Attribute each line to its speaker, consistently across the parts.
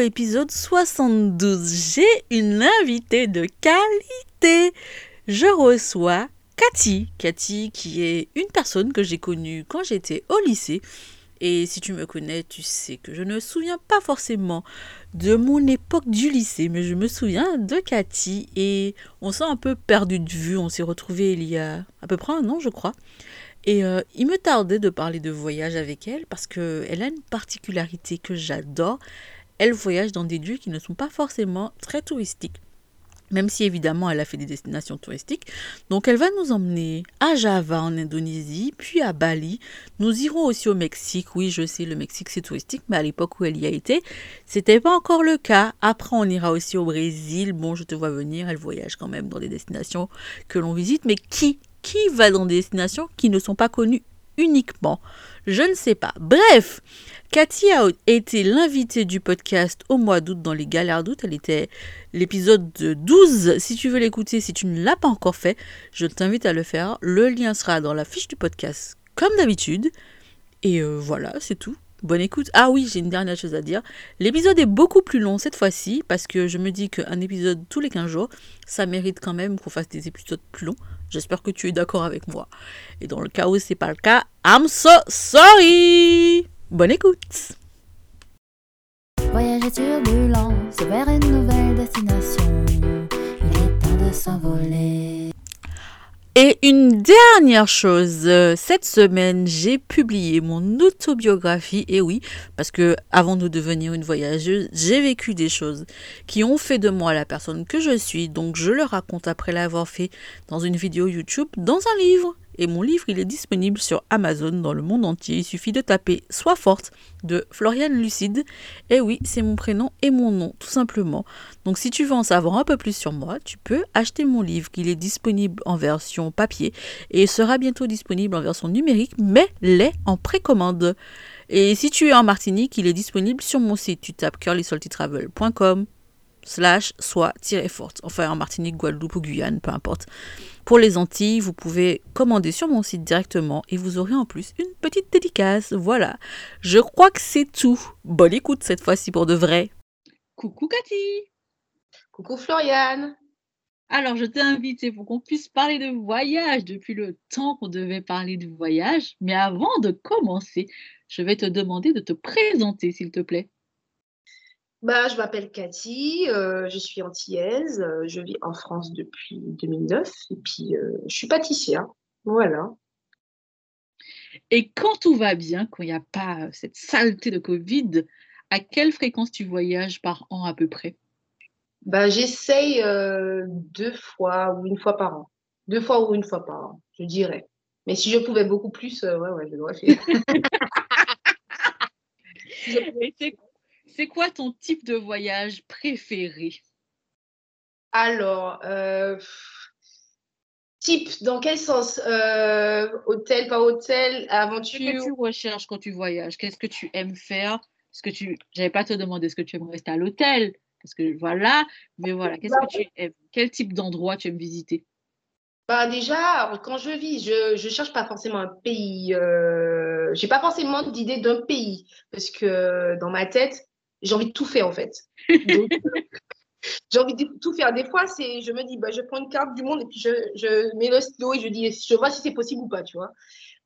Speaker 1: épisode 72. J'ai une invitée de qualité. Je reçois Cathy. Cathy qui est une personne que j'ai connue quand j'étais au lycée. Et si tu me connais, tu sais que je ne me souviens pas forcément de mon époque du lycée, mais je me souviens de Cathy et on s'est un peu perdu de vue. On s'est retrouvés il y a à peu près un an, je crois. Et euh, il me tardait de parler de voyage avec elle parce qu'elle a une particularité que j'adore. Elle voyage dans des lieux qui ne sont pas forcément très touristiques. Même si évidemment elle a fait des destinations touristiques. Donc elle va nous emmener à Java en Indonésie, puis à Bali. Nous irons aussi au Mexique. Oui, je sais, le Mexique c'est touristique, mais à l'époque où elle y a été, c'était pas encore le cas. Après, on ira aussi au Brésil. Bon, je te vois venir, elle voyage quand même dans des destinations que l'on visite. Mais qui qui va dans des destinations qui ne sont pas connues uniquement? Je ne sais pas. Bref, Cathy a été l'invitée du podcast au mois d'août dans les galères d'août. Elle était l'épisode 12. Si tu veux l'écouter, si tu ne l'as pas encore fait, je t'invite à le faire. Le lien sera dans la fiche du podcast, comme d'habitude. Et euh, voilà, c'est tout. Bonne écoute. Ah oui, j'ai une dernière chose à dire. L'épisode est beaucoup plus long cette fois-ci parce que je me dis qu'un épisode tous les 15 jours, ça mérite quand même qu'on fasse des épisodes plus longs. J'espère que tu es d'accord avec moi. Et dans le cas où c'est pas le cas, I'm so sorry. Bonne écoute.
Speaker 2: Vers une nouvelle destination. Il est temps de s'envoler.
Speaker 1: Et une dernière chose, euh, cette semaine, j'ai publié mon autobiographie. Et oui, parce que avant de devenir une voyageuse, j'ai vécu des choses qui ont fait de moi la personne que je suis. Donc je le raconte après l'avoir fait dans une vidéo YouTube, dans un livre. Et mon livre, il est disponible sur Amazon dans le monde entier. Il suffit de taper Sois forte de Floriane Lucide. Et oui, c'est mon prénom et mon nom, tout simplement. Donc si tu veux en savoir un peu plus sur moi, tu peux acheter mon livre. Il est disponible en version papier et sera bientôt disponible en version numérique, mais l'est en précommande. Et si tu es en Martinique, il est disponible sur mon site. Tu tapes curlysaltytravel.com slash soit-forte. Enfin, en Martinique, Guadeloupe ou Guyane, peu importe. Pour les Antilles, vous pouvez commander sur mon site directement et vous aurez en plus une petite dédicace. Voilà. Je crois que c'est tout. Bonne écoute cette fois-ci pour de vrai. Coucou Cathy.
Speaker 3: Coucou Floriane.
Speaker 1: Alors, je t'ai invité pour qu'on puisse parler de voyage depuis le temps qu'on devait parler de voyage. Mais avant de commencer, je vais te demander de te présenter, s'il te plaît.
Speaker 3: Bah, je m'appelle Cathy, euh, je suis antillaise, euh, je vis en France depuis 2009 et puis euh, je suis pâtissière. Voilà.
Speaker 1: Et quand tout va bien, quand il n'y a pas cette saleté de Covid, à quelle fréquence tu voyages par an à peu près?
Speaker 3: Bah, j'essaye deux fois ou une fois par an. Deux fois ou une fois par an, je dirais. Mais si je pouvais beaucoup plus, ouais, ouais, je devrais faire.
Speaker 1: C'est- quoi ton type de voyage préféré?
Speaker 3: Alors, euh, type, dans quel sens? Euh, Hôtel, pas hôtel,
Speaker 1: Qu'est-ce que
Speaker 3: aventure?
Speaker 1: tu recherches quand tu voyages Qu'est-ce que tu aimes faire? Est-ce que tu... J'avais pas te demander est-ce que tu aimes rester à l'hôtel? Parce que voilà, mais voilà, qu'est-ce que tu aimes? Quel type d'endroit tu aimes visiter?
Speaker 3: Bah déjà, quand je vis, je je cherche pas forcément un pays. Euh, j'ai pas forcément d'idée d'un pays. Parce que dans ma tête, j'ai envie de tout faire en fait. Donc, j'ai envie de tout faire. Des fois, c'est, je me dis, bah, je prends une carte du monde et puis je, je mets le stylo et je dis, je vois si c'est possible ou pas, tu vois.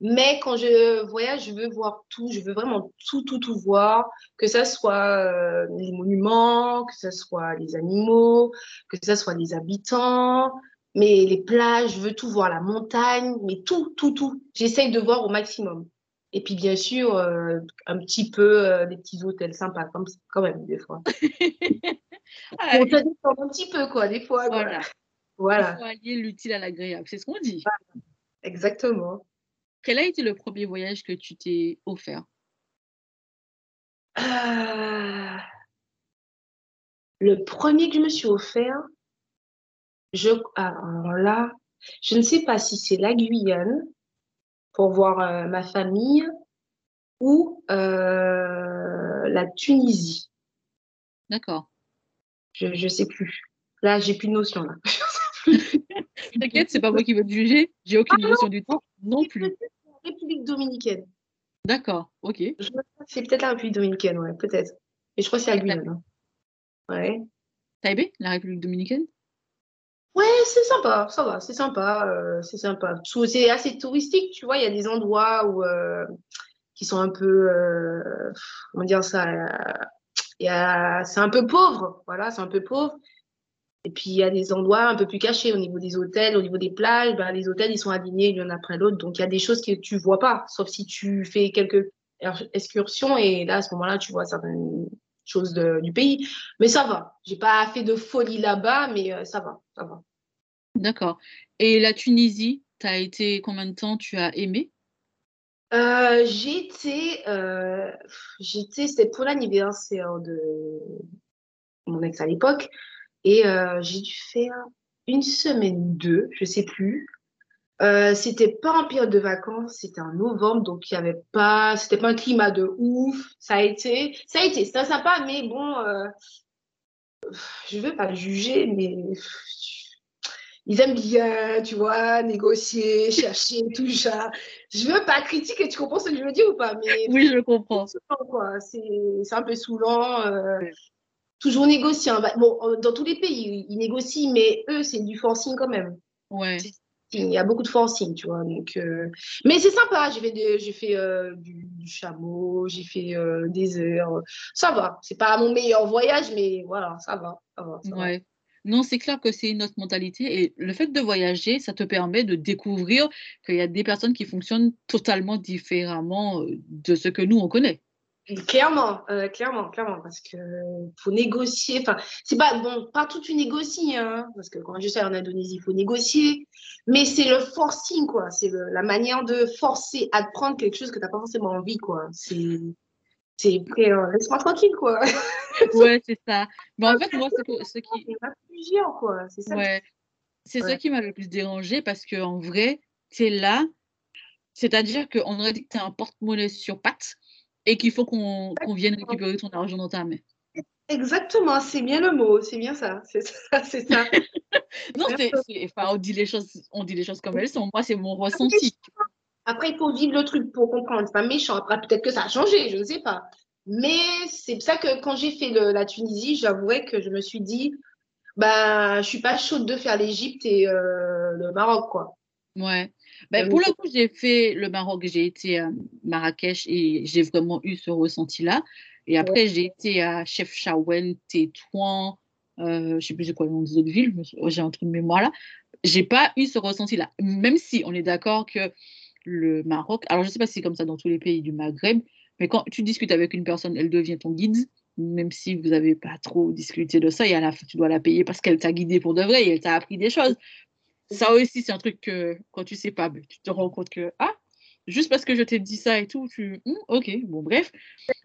Speaker 3: Mais quand je voyage, je veux voir tout. Je veux vraiment tout, tout, tout voir. Que ça soit euh, les monuments, que ça soit les animaux, que ça soit les habitants mais les plages, je veux tout voir, la montagne, mais tout, tout, tout. J'essaye de voir au maximum. Et puis, bien sûr, euh, un petit peu euh, des petits hôtels sympas, comme, quand même, des fois.
Speaker 1: Ah,
Speaker 3: On un petit peu, quoi, des fois. quoi.
Speaker 1: Voilà, il
Speaker 3: Voilà,
Speaker 1: faut allier l'utile à l'agréable, c'est ce qu'on dit.
Speaker 3: exactement.
Speaker 1: Quel a été le premier voyage que tu t'es offert?
Speaker 3: Euh, Le premier que je me suis offert, je, alors là, je ne sais pas si c'est la Guyane pour voir euh, ma famille ou euh, la Tunisie.
Speaker 1: D'accord.
Speaker 3: Je ne sais plus. Là, j'ai plus de notion. Là.
Speaker 1: T'inquiète, c'est pas moi qui veux te juger. J'ai aucune
Speaker 3: Ah,
Speaker 1: notion du temps non plus.
Speaker 3: République dominicaine.
Speaker 1: D'accord, ok.
Speaker 3: Je C'est peut-être la République dominicaine, ouais, peut-être. Et je crois que c'est la Guyane. Ouais.
Speaker 1: Taipei, la République dominicaine?
Speaker 3: Ouais, c'est sympa, ça va, c'est sympa, euh, c'est sympa. C'est assez touristique, tu vois, il y a des endroits où, euh, qui sont un peu, euh, comment dire ça, euh, c'est un peu pauvre, voilà, c'est un peu pauvre. Et puis il y a des endroits un peu plus cachés au niveau des hôtels, au niveau des plages, ben, les hôtels ils sont alignés l'un après l'autre, donc il y a des choses que tu vois pas, sauf si tu fais quelques excursions et là à ce moment-là tu vois certaines choses de- du pays. Mais ça va, j'ai pas fait de folie là-bas, mais euh, ça va, ça va.
Speaker 1: D'accord. Et la Tunisie, t'as été combien de temps tu as aimé?
Speaker 3: Euh, j'étais, euh, j'étais, c'était pour l'anniversaire de mon ex à l'époque, et euh, j'ai dû faire une semaine deux, je sais plus. Euh, c'était pas en période de vacances, c'était en novembre, donc il y avait pas, c'était pas un climat de ouf. Ça a été, ça a été, c'était sympa, mais bon, euh, je veux pas le juger, mais ils aiment bien, tu vois, négocier, chercher, tout ça. Je veux pas critiquer, tu comprends ce que je veux dire ou pas Mais
Speaker 1: Oui, je comprends.
Speaker 3: c'est un peu saoulant. euh, toujours négocier. hein. Bah, Bon, euh, dans tous les pays, ils négocient, mais eux, c'est du forcing quand même.
Speaker 1: Ouais.
Speaker 3: Il y a beaucoup de forcing, tu vois. Donc, euh, Mais c'est sympa. J'ai fait, j'ai fait euh, du, chameau, j'ai fait euh, des heures. Ça va. C'est pas mon meilleur voyage, mais voilà, ça va. Ça va.
Speaker 1: Ouais. Non, c'est clair que c'est une autre mentalité et le fait de voyager, ça te permet de découvrir qu'il y a des personnes qui fonctionnent totalement différemment de ce que nous, on connaît.
Speaker 3: Clairement, euh, clairement, clairement, parce que faut négocier. Enfin, c'est pas bon, pas tout tu négocies, hein, parce que quand je suis en Indonésie, il faut négocier. Mais c'est le forcing, quoi. C'est la manière de forcer à te prendre quelque chose que t'as pas forcément envie, quoi. C'est, c'est frère, laisse-moi tranquille, quoi.
Speaker 1: Ouais, c'est ça. Mais en fait, moi, ce, ce qui,
Speaker 3: Il y en a plusieurs, quoi. C'est ça.
Speaker 1: ouais, c'est ça
Speaker 3: Ouais.
Speaker 1: qui m'a le plus dérangé parce que en vrai, es là, c'est-à-dire qu'on aurait dit que tu un porte-monnaie sur pattes et qu'il faut qu'on qu'on vienne récupérer ton argent dans ta main.
Speaker 3: Exactement, c'est bien le mot, c'est bien ça, c'est ça, c'est ça.
Speaker 1: Non, c'est, c'est- enfin, on dit les choses, on dit les choses comme elles sont. Moi, c'est mon ressenti.
Speaker 3: Après, il faut vivre le truc pour comprendre. C'est pas méchant. Après, peut-être que ça a changé, je ne sais pas. Mais c'est pour ça que quand j'ai fait le- la Tunisie, j'avouerais que je me suis dit, bah, je suis pas chaude de faire l'Égypte et euh, le Maroc, quoi.
Speaker 1: Ouais. Ben,
Speaker 3: Euh,
Speaker 1: pour le coup, j'ai fait le Maroc, j'ai été à Marrakech et j'ai vraiment eu ce ressenti-là. Et après, j'ai été à Chefchaouen, Tétouan, euh, je sais plus c'est quoi le nom des autres villes, oh, j'ai un truc de mémoire là. J'ai pas eu ce ressenti-là. Même si on est d'accord que le Maroc, alors je sais pas si c'est comme ça dans tous les pays du Maghreb, mais quand tu discutes avec une personne, elle devient ton guide, même si vous n'avez pas trop discuté de ça, et à la fin, tu dois la payer parce qu'elle t'a guidé pour de vrai et elle t'a appris des choses. Ça aussi, c'est un truc que quand tu sais pas, tu te rends compte que, ah, juste parce que je t'ai dit ça et tout, tu, Hum, ok, bon, bref.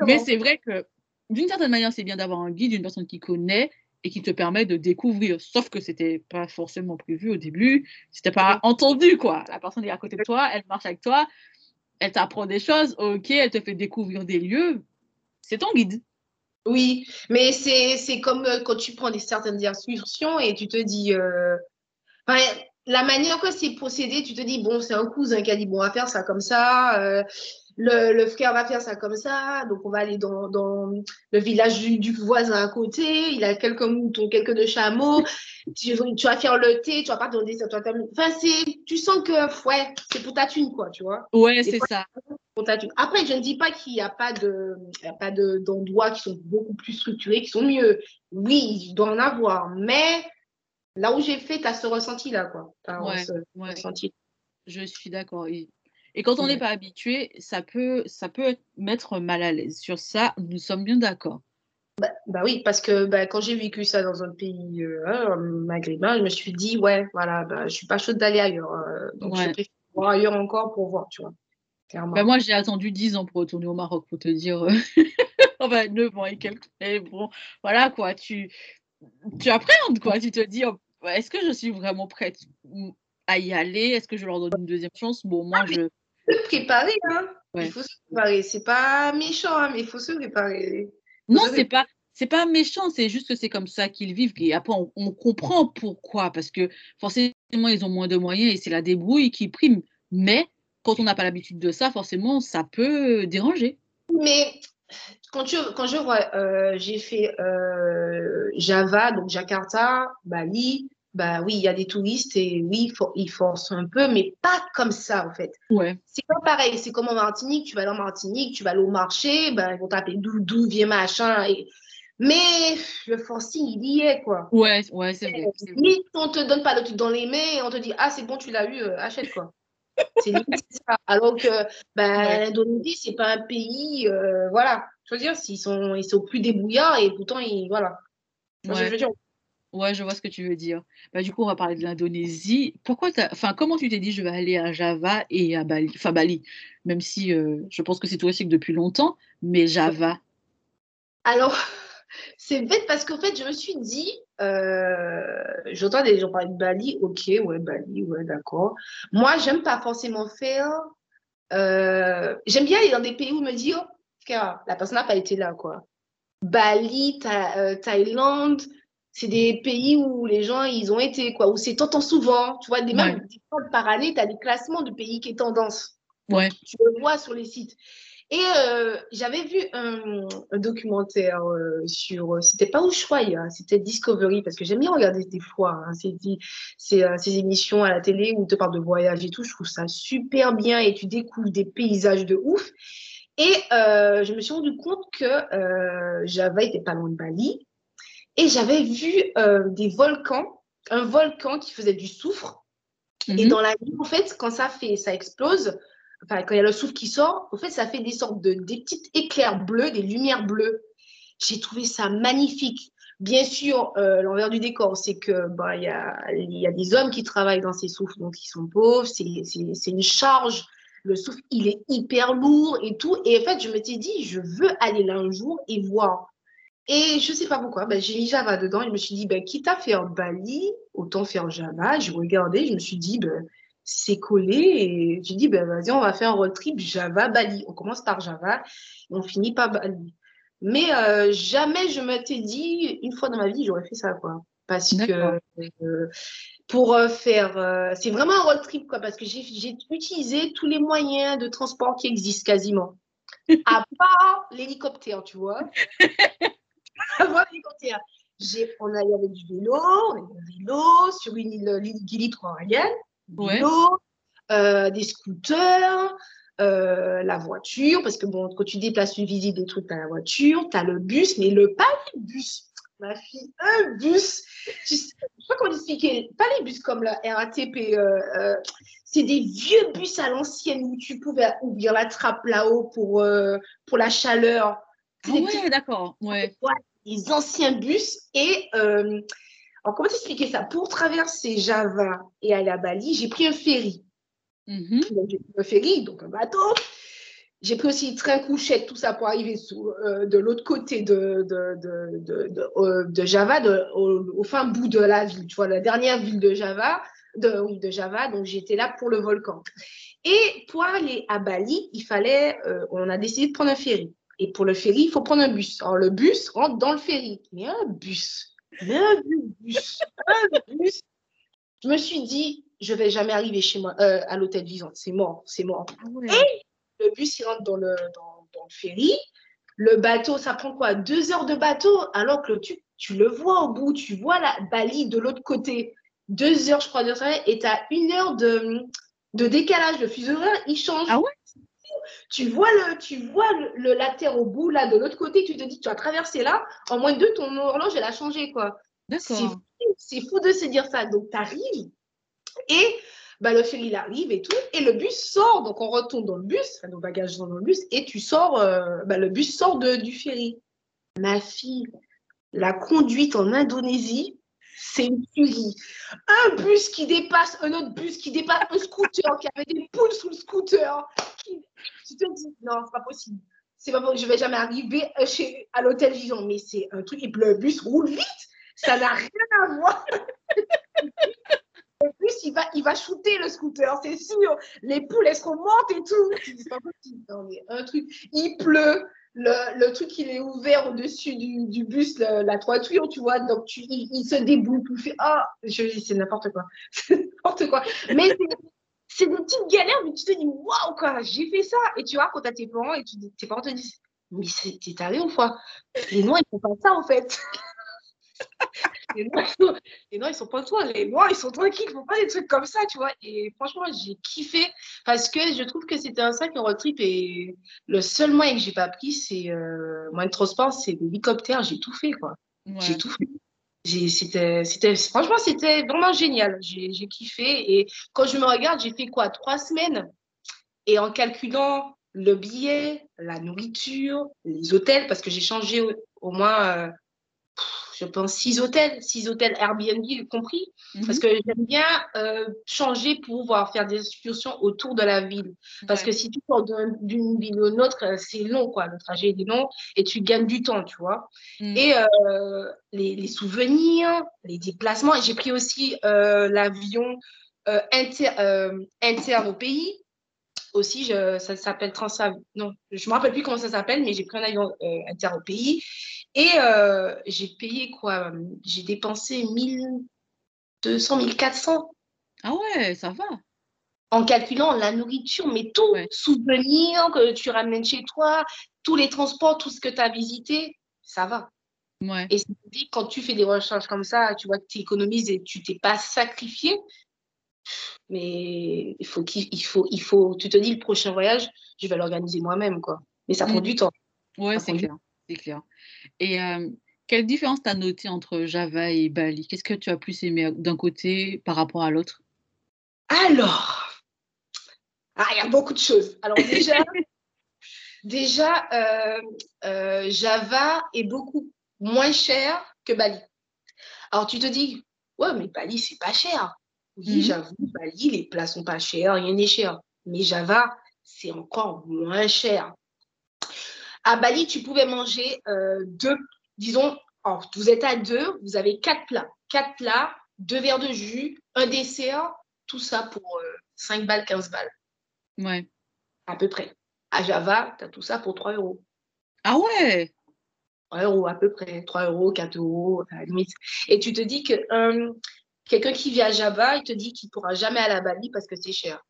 Speaker 1: Mais c'est vrai que d'une certaine manière, c'est bien d'avoir un guide, une personne qui connaît et qui te permet de découvrir. Sauf que c'était pas forcément prévu au début, c'était pas entendu, quoi. La personne est à côté de toi, elle marche avec toi, elle t'apprend des choses, ok, elle te fait découvrir des lieux. C'est ton guide.
Speaker 3: Oui, mais c'est comme euh, quand tu prends des certaines excursions et tu te dis, euh, enfin, la manière que c'est procédé, tu te dis, bon, c'est un cousin qui a dit, bon, on va faire ça comme ça, euh, le, le frère va faire ça comme ça, donc on va aller dans, dans le village du, du voisin à côté, il a quelques moutons, quelques de chameaux, tu, tu vas faire le thé, tu vas pas demander ça, toi, enfin, c'est, tu sens que, ouais, c'est pour ta thune, quoi, tu vois.
Speaker 1: Ouais, c'est ça.
Speaker 3: pour ta thune. Après, je ne dis pas qu'il n'y a pas de, il y a pas de- d'endroits qui sont beaucoup plus structurés, qui sont mieux. Oui, il doit en avoir, mais là où j'ai fait, tu as ce ressenti-là, quoi.
Speaker 1: Ouais,
Speaker 3: ce
Speaker 1: ouais.
Speaker 3: ressenti.
Speaker 1: Je suis d'accord. Et, et quand on n'est
Speaker 3: Ouais.
Speaker 1: pas habitué, ça peut, ça peut mettre mal à l'aise. Sur ça, nous sommes bien d'accord.
Speaker 3: Bah oui, parce que bah, quand j'ai vécu ça dans un pays euh, hein, maghrébin, je me suis dit, ouais, voilà, bah, je suis pas chaude d'aller ailleurs. euh, donc, je préfère voir ailleurs encore pour voir, tu vois.
Speaker 1: Ben, moi, j'ai attendu 10 ans pour retourner au Maroc, pour te dire. euh, Enfin, 9 ans et quelques. Mais bon, voilà quoi. Tu... tu appréhendes quoi. Tu te dis, oh, est-ce que je suis vraiment prête à y aller? Est-ce que je leur donne une deuxième chance? Bon, moi,
Speaker 3: Ah,
Speaker 1: je.
Speaker 3: Se préparer, hein.
Speaker 1: Ouais.
Speaker 3: Il faut se préparer. C'est pas méchant, hein, mais il faut se préparer.
Speaker 1: Non, c'est pas. C'est pas méchant, c'est juste que c'est comme ça qu'ils vivent. Et après, on, on comprend pourquoi. Parce que forcément, ils ont moins de moyens et c'est la débrouille qui prime. Mais quand on n'a pas l'habitude de ça, forcément, ça peut déranger.
Speaker 3: Mais quand, tu, quand je vois, euh, j'ai fait euh, Java, donc Jakarta, Bali, bah oui, il y a des touristes et oui, il for- ils forcent un peu, mais pas comme ça en fait.
Speaker 1: Ouais.
Speaker 3: C'est pas pareil, c'est comme en Martinique, tu vas aller en Martinique, tu vas aller au marché, ben, ils vont t'appeler Doudou, viens machin. Et... Mais le forcing, il y est quoi.
Speaker 1: Ouais, ouais, c'est vrai. c'est vrai.
Speaker 3: Limite, on te donne pas le truc dans les mains et on te dit, ah, c'est bon, tu l'as eu, euh, achète quoi. C'est ça. Alors que ben,
Speaker 1: Ouais.
Speaker 3: l'Indonésie, c'est pas un pays, euh, voilà. Je veux dire, s'ils sont, ils sont plus débrouillards et pourtant, ils, voilà.
Speaker 1: Ouais.
Speaker 3: je veux dire?
Speaker 1: Ouais, je vois ce que tu veux dire. Bah, du coup, on va parler de l'Indonésie. Pourquoi. Enfin, comment tu t'es dit je vais aller à Java et à Bali? Enfin, Bali, même si euh, je pense que c'est touristique depuis longtemps, mais Java.
Speaker 3: Alors, c'est bête parce qu'en fait, je me suis dit, euh, j'entends des gens parler de Bali, ok, ouais, Bali, ouais, d'accord. Moi, j'aime pas forcément faire. euh, j'aime bien aller dans des pays où je me dis, oh, frère, la personne n'a pas été là, quoi. Bali, Tha- euh, Thaïlande, c'est des pays où les gens, ils ont été, quoi, où c'est t'entends souvent, tu vois, des, même
Speaker 1: Ouais.
Speaker 3: des fois, par année, tu as des classements de pays qui est tendance
Speaker 1: Ouais.
Speaker 3: tu le vois sur les sites. Et euh, j'avais vu un, un documentaire euh, sur, euh, c'était pas Ushuaïa, hein, c'était Discovery, parce que j'aime bien regarder des fois hein, ces, ces, ces émissions à la télé où on te parle de voyage et tout, je trouve ça super bien et tu découvres des paysages de ouf. Et euh, je me suis rendu compte que euh, Java était pas loin de Bali et j'avais vu des volcans, un volcan qui faisait du soufre. Et
Speaker 1: Mhm.
Speaker 3: dans la nuit, en fait, quand ça fait, ça explose, quand il y a le souffle qui sort, en fait, ça fait des sortes de, des petites éclairs bleus, des lumières bleues. J'ai trouvé ça magnifique. Bien sûr, euh, l'envers du décor, c'est que bah, il y a, y a des hommes qui travaillent dans ces souffles, donc ils sont pauvres, c'est, une charge. Le souffle, il est hyper lourd et tout. Et en fait, je m'étais dit, je veux aller là un jour et voir. Et je sais pas pourquoi, ben, j'ai mis Java dedans et je me suis dit, ben, quitte à faire Bali, autant faire Java. J'ai regardé, je me suis dit, ben, c'est collé et j'ai dit, ben, vas-y, on va faire un road trip Java-Bali. On commence par Java et on finit par Bali. Mais euh, jamais je m'étais dit, une fois dans ma vie, j'aurais fait ça, quoi. Parce que euh, pour euh, faire, euh, c'est vraiment un road trip, quoi, parce que j'ai j'ai utilisé tous les moyens de transport qui existent quasiment. À part l'hélicoptère, tu vois. À part l'hélicoptère. J'ai, on a, il y avait du vélo, on du vélo sur une île, l'île Gili Royal, du
Speaker 1: Ouais.
Speaker 3: euh, des scooters, euh, la voiture, parce que bon, quand tu déplaces une visite des trucs, tu as la voiture, tu as le bus, mais le pas bus. Ma fille, un bus. Tu sais, je sais pas comment expliquer. Pas les bus comme la RATP. euh, c'est des vieux bus à l'ancienne où tu pouvais ouvrir la trappe là-haut pour, pour la chaleur.
Speaker 1: Ah ouais, d'accord. Ouais.
Speaker 3: des anciens bus. Et euh, alors, comment t'expliquer ça? Pour traverser Java et aller à Bali, j'ai pris un ferry.
Speaker 1: Mhm.
Speaker 3: Donc, j'ai pris un ferry, donc un bateau. J'ai pris aussi train couchette, tout ça pour arriver sous, euh, de l'autre côté de, de, de, de, de- euh, de Java, au, au fin bout de la ville, tu vois, la dernière ville de Java. De, oui, de Java, donc j'étais là pour le volcan. Et pour aller à Bali, il fallait, euh, on a décidé de prendre un ferry. Et pour le ferry, il faut prendre un bus. Alors le bus rentre dans le ferry. Mais un bus, un bus, un bus. Je me suis dit, je vais jamais arriver chez moi, euh, à l'hôtel Vivant. C'est mort, c'est mort.
Speaker 1: Ah.
Speaker 3: Le bus, il rentre dans le, dans, dans le ferry. Le bateau, ça prend quoi? Deux heures de bateau, alors que tu, tu le vois au bout, tu vois la Bali de l'autre côté. Deux heures, je crois, de et tu as une heure de, de décalage. Le fuseau horaire, il change.
Speaker 1: Ah ouais?
Speaker 3: Tu vois, le, tu vois le, le later au bout, là, de l'autre côté, tu te dis, tu as traversé là, en moins de deux, ton horloge, elle a changé, quoi. C'est
Speaker 1: D'accord.
Speaker 3: fou, c'est fou de se dire ça. Donc, tu arrives et bah, le ferry il arrive et tout, et le bus sort. Donc, on retourne dans le bus, enfin, nos bagages sont dans le bus, et tu sors, euh, bah, le bus sort de, du ferry. Ma fille, la conduite en Indonésie, c'est une tuerie. Un bus qui dépasse un autre bus, qui dépasse un scooter, qui avait des poules sous le scooter. Qui... Tu te dis, non, c'est pas possible. C'est pas possible, je vais jamais arriver chez, à l'hôtel Vivant, mais c'est un truc, et le bus roule vite. Ça n'a rien à voir. En plus, il va, il va shooter le scooter, c'est sûr. Les poules, elles seront mortes et tout. C'est pas possible. Non, mais un truc, il pleut. Le, le truc, il est ouvert au-dessus du, du bus, le- la toiture, tu vois. Donc, tu, il, se déboule. Tu fais, ah, je dis, c'est n'importe quoi. C'est n'importe quoi. Mais c'est- des petites galères, mais tu te dis, waouh, quoi, j'ai fait ça. Et tu vois, quand t'as tes parents et tu, tes parents te disent, mais t'es taré ou quoi? Les noirs, ils font pas ça, en fait. Les, noirs, ils sont- les noirs, ils sont pas toi. Les noirs, ils sont tranquilles, ils font pas des trucs comme ça, tu vois. Et franchement, j'ai kiffé parce que je trouve que c'était un sac en road trip et le seul moyen que j'ai pas pris, c'est euh, moyen de transport, c'est l'hélicoptère. J'ai tout fait, quoi. J'ai tout fait. C'était, c'était, franchement, c'était vraiment génial. J'ai, kiffé. Et quand je me regarde, j'ai fait quoi? Trois semaines. Et en calculant le billet, la nourriture, les hôtels, parce que j'ai changé au, au moins, euh, je pense, six hôtels, six hôtels Airbnb compris, parce
Speaker 1: Mhm.
Speaker 3: que j'aime bien euh, changer pour pouvoir faire des excursions autour de la ville. Parce
Speaker 1: Ouais.
Speaker 3: que si tu d'un- d'une ville à une autre, euh, c'est long, quoi. Le trajet est long et tu gagnes du temps, tu vois.
Speaker 1: Mm.
Speaker 3: Et euh, les, les souvenirs, les déplacements. J'ai pris aussi euh, l'avion inter- interne au pays. Aussi, je- ça s'appelle Transav. Non, je me rappelle plus comment ça s'appelle, mais j'ai pris un avion euh, interne au pays. Et euh, j'ai payé quoi J'ai dépensé 1200, 1400
Speaker 1: Ah ouais, ça va.
Speaker 3: en calculant la nourriture, mais tout,
Speaker 1: Ouais.
Speaker 3: souvenirs que tu ramènes chez toi, tous les transports, tout ce que tu as visité, ça va.
Speaker 1: Ouais.
Speaker 3: Et quand tu fais des recherches comme ça, tu vois que tu économises et tu t'es pas sacrifié. Mais il faut qu'il il faut, il faut, tu te dis, le prochain voyage, je vais l'organiser moi-même, quoi. Mais ça prend
Speaker 1: Mm.
Speaker 3: du temps.
Speaker 1: Ouais,
Speaker 3: Ça
Speaker 1: c'est clair. C'est clair. Et euh, quelle différence t'as noté entre Java et Bali? Qu'est-ce que tu as plus aimé d'un côté par rapport à l'autre?
Speaker 3: Alors, ah, il y a beaucoup de choses. Alors déjà, déjà euh, euh, Java est beaucoup moins cher que Bali. Alors tu te dis, ouais, mais Bali, c'est pas cher. Oui,
Speaker 1: Mhm.
Speaker 3: j'avoue, Bali, les plats sont pas chers, rien n'est cher. Mais Java, c'est encore moins cher. À Bali, tu pouvais manger euh, deux, disons, vous êtes à deux, vous avez quatre plats. Quatre plats, deux verres de jus, un dessert, tout ça pour euh, 5 balles, 15 balles,
Speaker 1: Ouais.
Speaker 3: à peu près. À Java, tu as tout ça pour 3 euros.
Speaker 1: Ah ouais!
Speaker 3: 3 euros à peu près, 3 euros, 4 euros à la limite. Et tu te dis que euh, quelqu'un qui vit à Java, il te dit qu'il ne pourra jamais aller à Bali parce que c'est cher.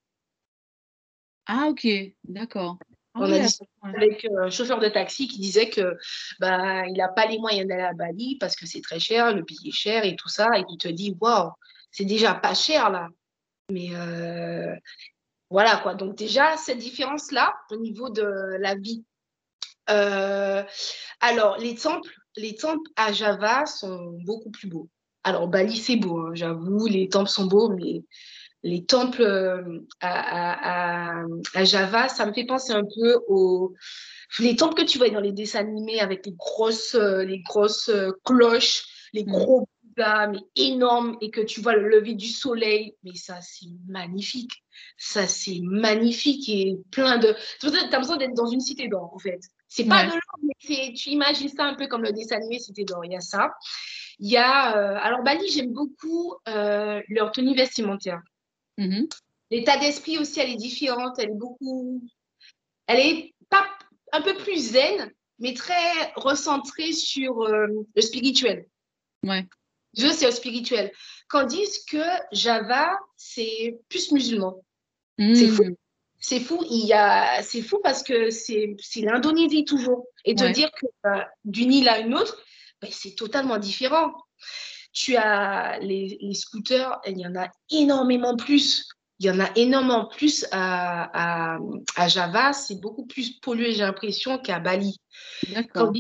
Speaker 1: Ah ok, d'accord. Ah
Speaker 3: On a dit avec euh, un chauffeur de taxi qui disait que bah, il n'a pas les moyens d'aller à Bali parce que c'est très cher, le billet est cher et tout ça. Et il te dit, waouh, c'est déjà pas cher là. Mais euh, voilà quoi. Donc, déjà, cette différence-là au niveau de la vie. Euh, alors, les temples, les temples à Java sont beaucoup plus beaux. Alors, Bali, c'est beau, hein, j'avoue, les temples sont beaux, mais les temples euh, à, à- à- à Java, ça me fait penser un peu aux les temples que tu vois dans les dessins animés avec les grosses, euh, les grosses euh, cloches, les
Speaker 1: Mhm.
Speaker 3: gros Bouddhas, mais énormes, et que tu vois le lever du soleil. Mais ça, c'est magnifique. Ça, c'est magnifique et plein de. Tu as l'impression d'être dans une cité d'or, en fait. C'est pas
Speaker 1: Ouais.
Speaker 3: de l'or, mais c'est- tu imagines ça un peu comme le dessin animé Cité d'or. Il y a ça. Il y a. euh, alors, Bali, j'aime beaucoup euh, leur tenue vestimentaire.
Speaker 1: Mhm.
Speaker 3: L'état d'esprit aussi, elle est différente. Elle est beaucoup. Elle est pas un peu plus zen, mais très recentrée sur euh, le spirituel.
Speaker 1: Ouais.
Speaker 3: Je c'est au spirituel. Tandis que Java, c'est plus musulman. C'est fou.
Speaker 1: Mhm.
Speaker 3: C'est fou. Il y a, c'est fou parce que c'est, c'est l'Indonésie toujours. Et te
Speaker 1: Ouais.
Speaker 3: dire que euh, d'une île à une autre, ben, c'est totalement différent. Tu as les, les scooters, il y en a énormément plus. Il y en a énormément plus à, à, à Java. C'est beaucoup plus pollué, j'ai l'impression, qu'à Bali.
Speaker 1: D'accord.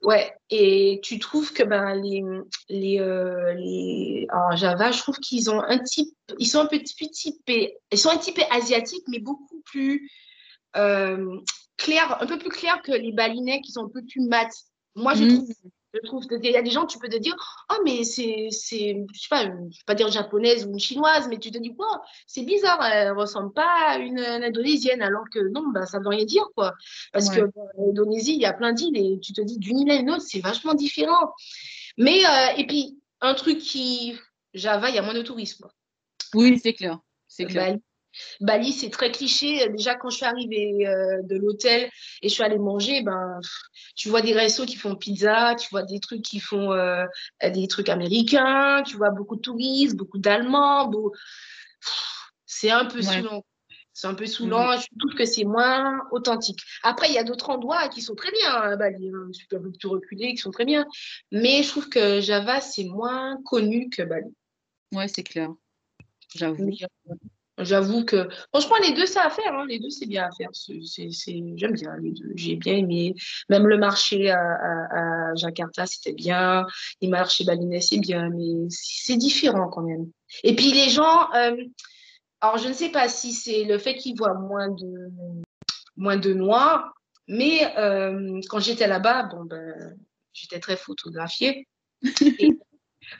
Speaker 3: Ouais, et tu trouves que ben, les, les, euh, les... Alors, Java, je trouve qu'ils ont un type, ils sont un petit peu typés, ils sont un type asiatique, mais beaucoup plus euh, clairs, un peu plus clairs que les Balinais qui sont un peu plus mat. Moi, je
Speaker 1: Mhm.
Speaker 3: trouve, je trouve, il y a des gens, tu peux te dire, oh, mais c'est, c'est, je sais pas, je vais pas dire japonaise ou une chinoise, mais tu te dis, wow, c'est bizarre, elle ressemble pas à une, une indonésienne, alors que non, bah, ça veut rien dire, quoi. Parce
Speaker 1: Ouais.
Speaker 3: que en Indonésie, il y a plein d'îles et tu te dis d'une île à une autre, c'est vachement différent. Mais, euh, et puis, un truc qui. Java, il y a moins de tourisme.
Speaker 1: Oui, c'est clair. C'est clair.
Speaker 3: Bali, Bali, c'est très cliché. Déjà, quand je suis arrivée euh, de l'hôtel et je suis allée manger, ben, tu vois des restos qui font pizza, tu vois des trucs qui font euh, des trucs américains, tu vois beaucoup de touristes, beaucoup d'Allemands. beau- C'est un peu
Speaker 1: Ouais.
Speaker 3: saoulant. C'est un peu saoulant. Je trouve que c'est moins authentique. Après, il y a d'autres endroits qui sont très bien à Bali, hein, peu plus reculés, qui sont très bien. Mais je trouve que Java, c'est moins connu que Bali.
Speaker 1: Ouais, c'est clair. J'avoue.
Speaker 3: Euh, J'avoue que, franchement, les deux, ça à faire. hein. Les deux, c'est bien à faire. C'est, c'est, c'est- J'aime bien les deux. J'ai bien aimé. Même le marché à, à, à Jakarta, c'était bien. Les marchés balinais, c'est bien. Mais c'est différent quand même. Et puis, les gens, euh, alors, je ne sais pas si c'est le fait qu'ils voient moins de, moins de noirs. Mais euh, quand j'étais là-bas, bon, ben, j'étais très photographiée. Et-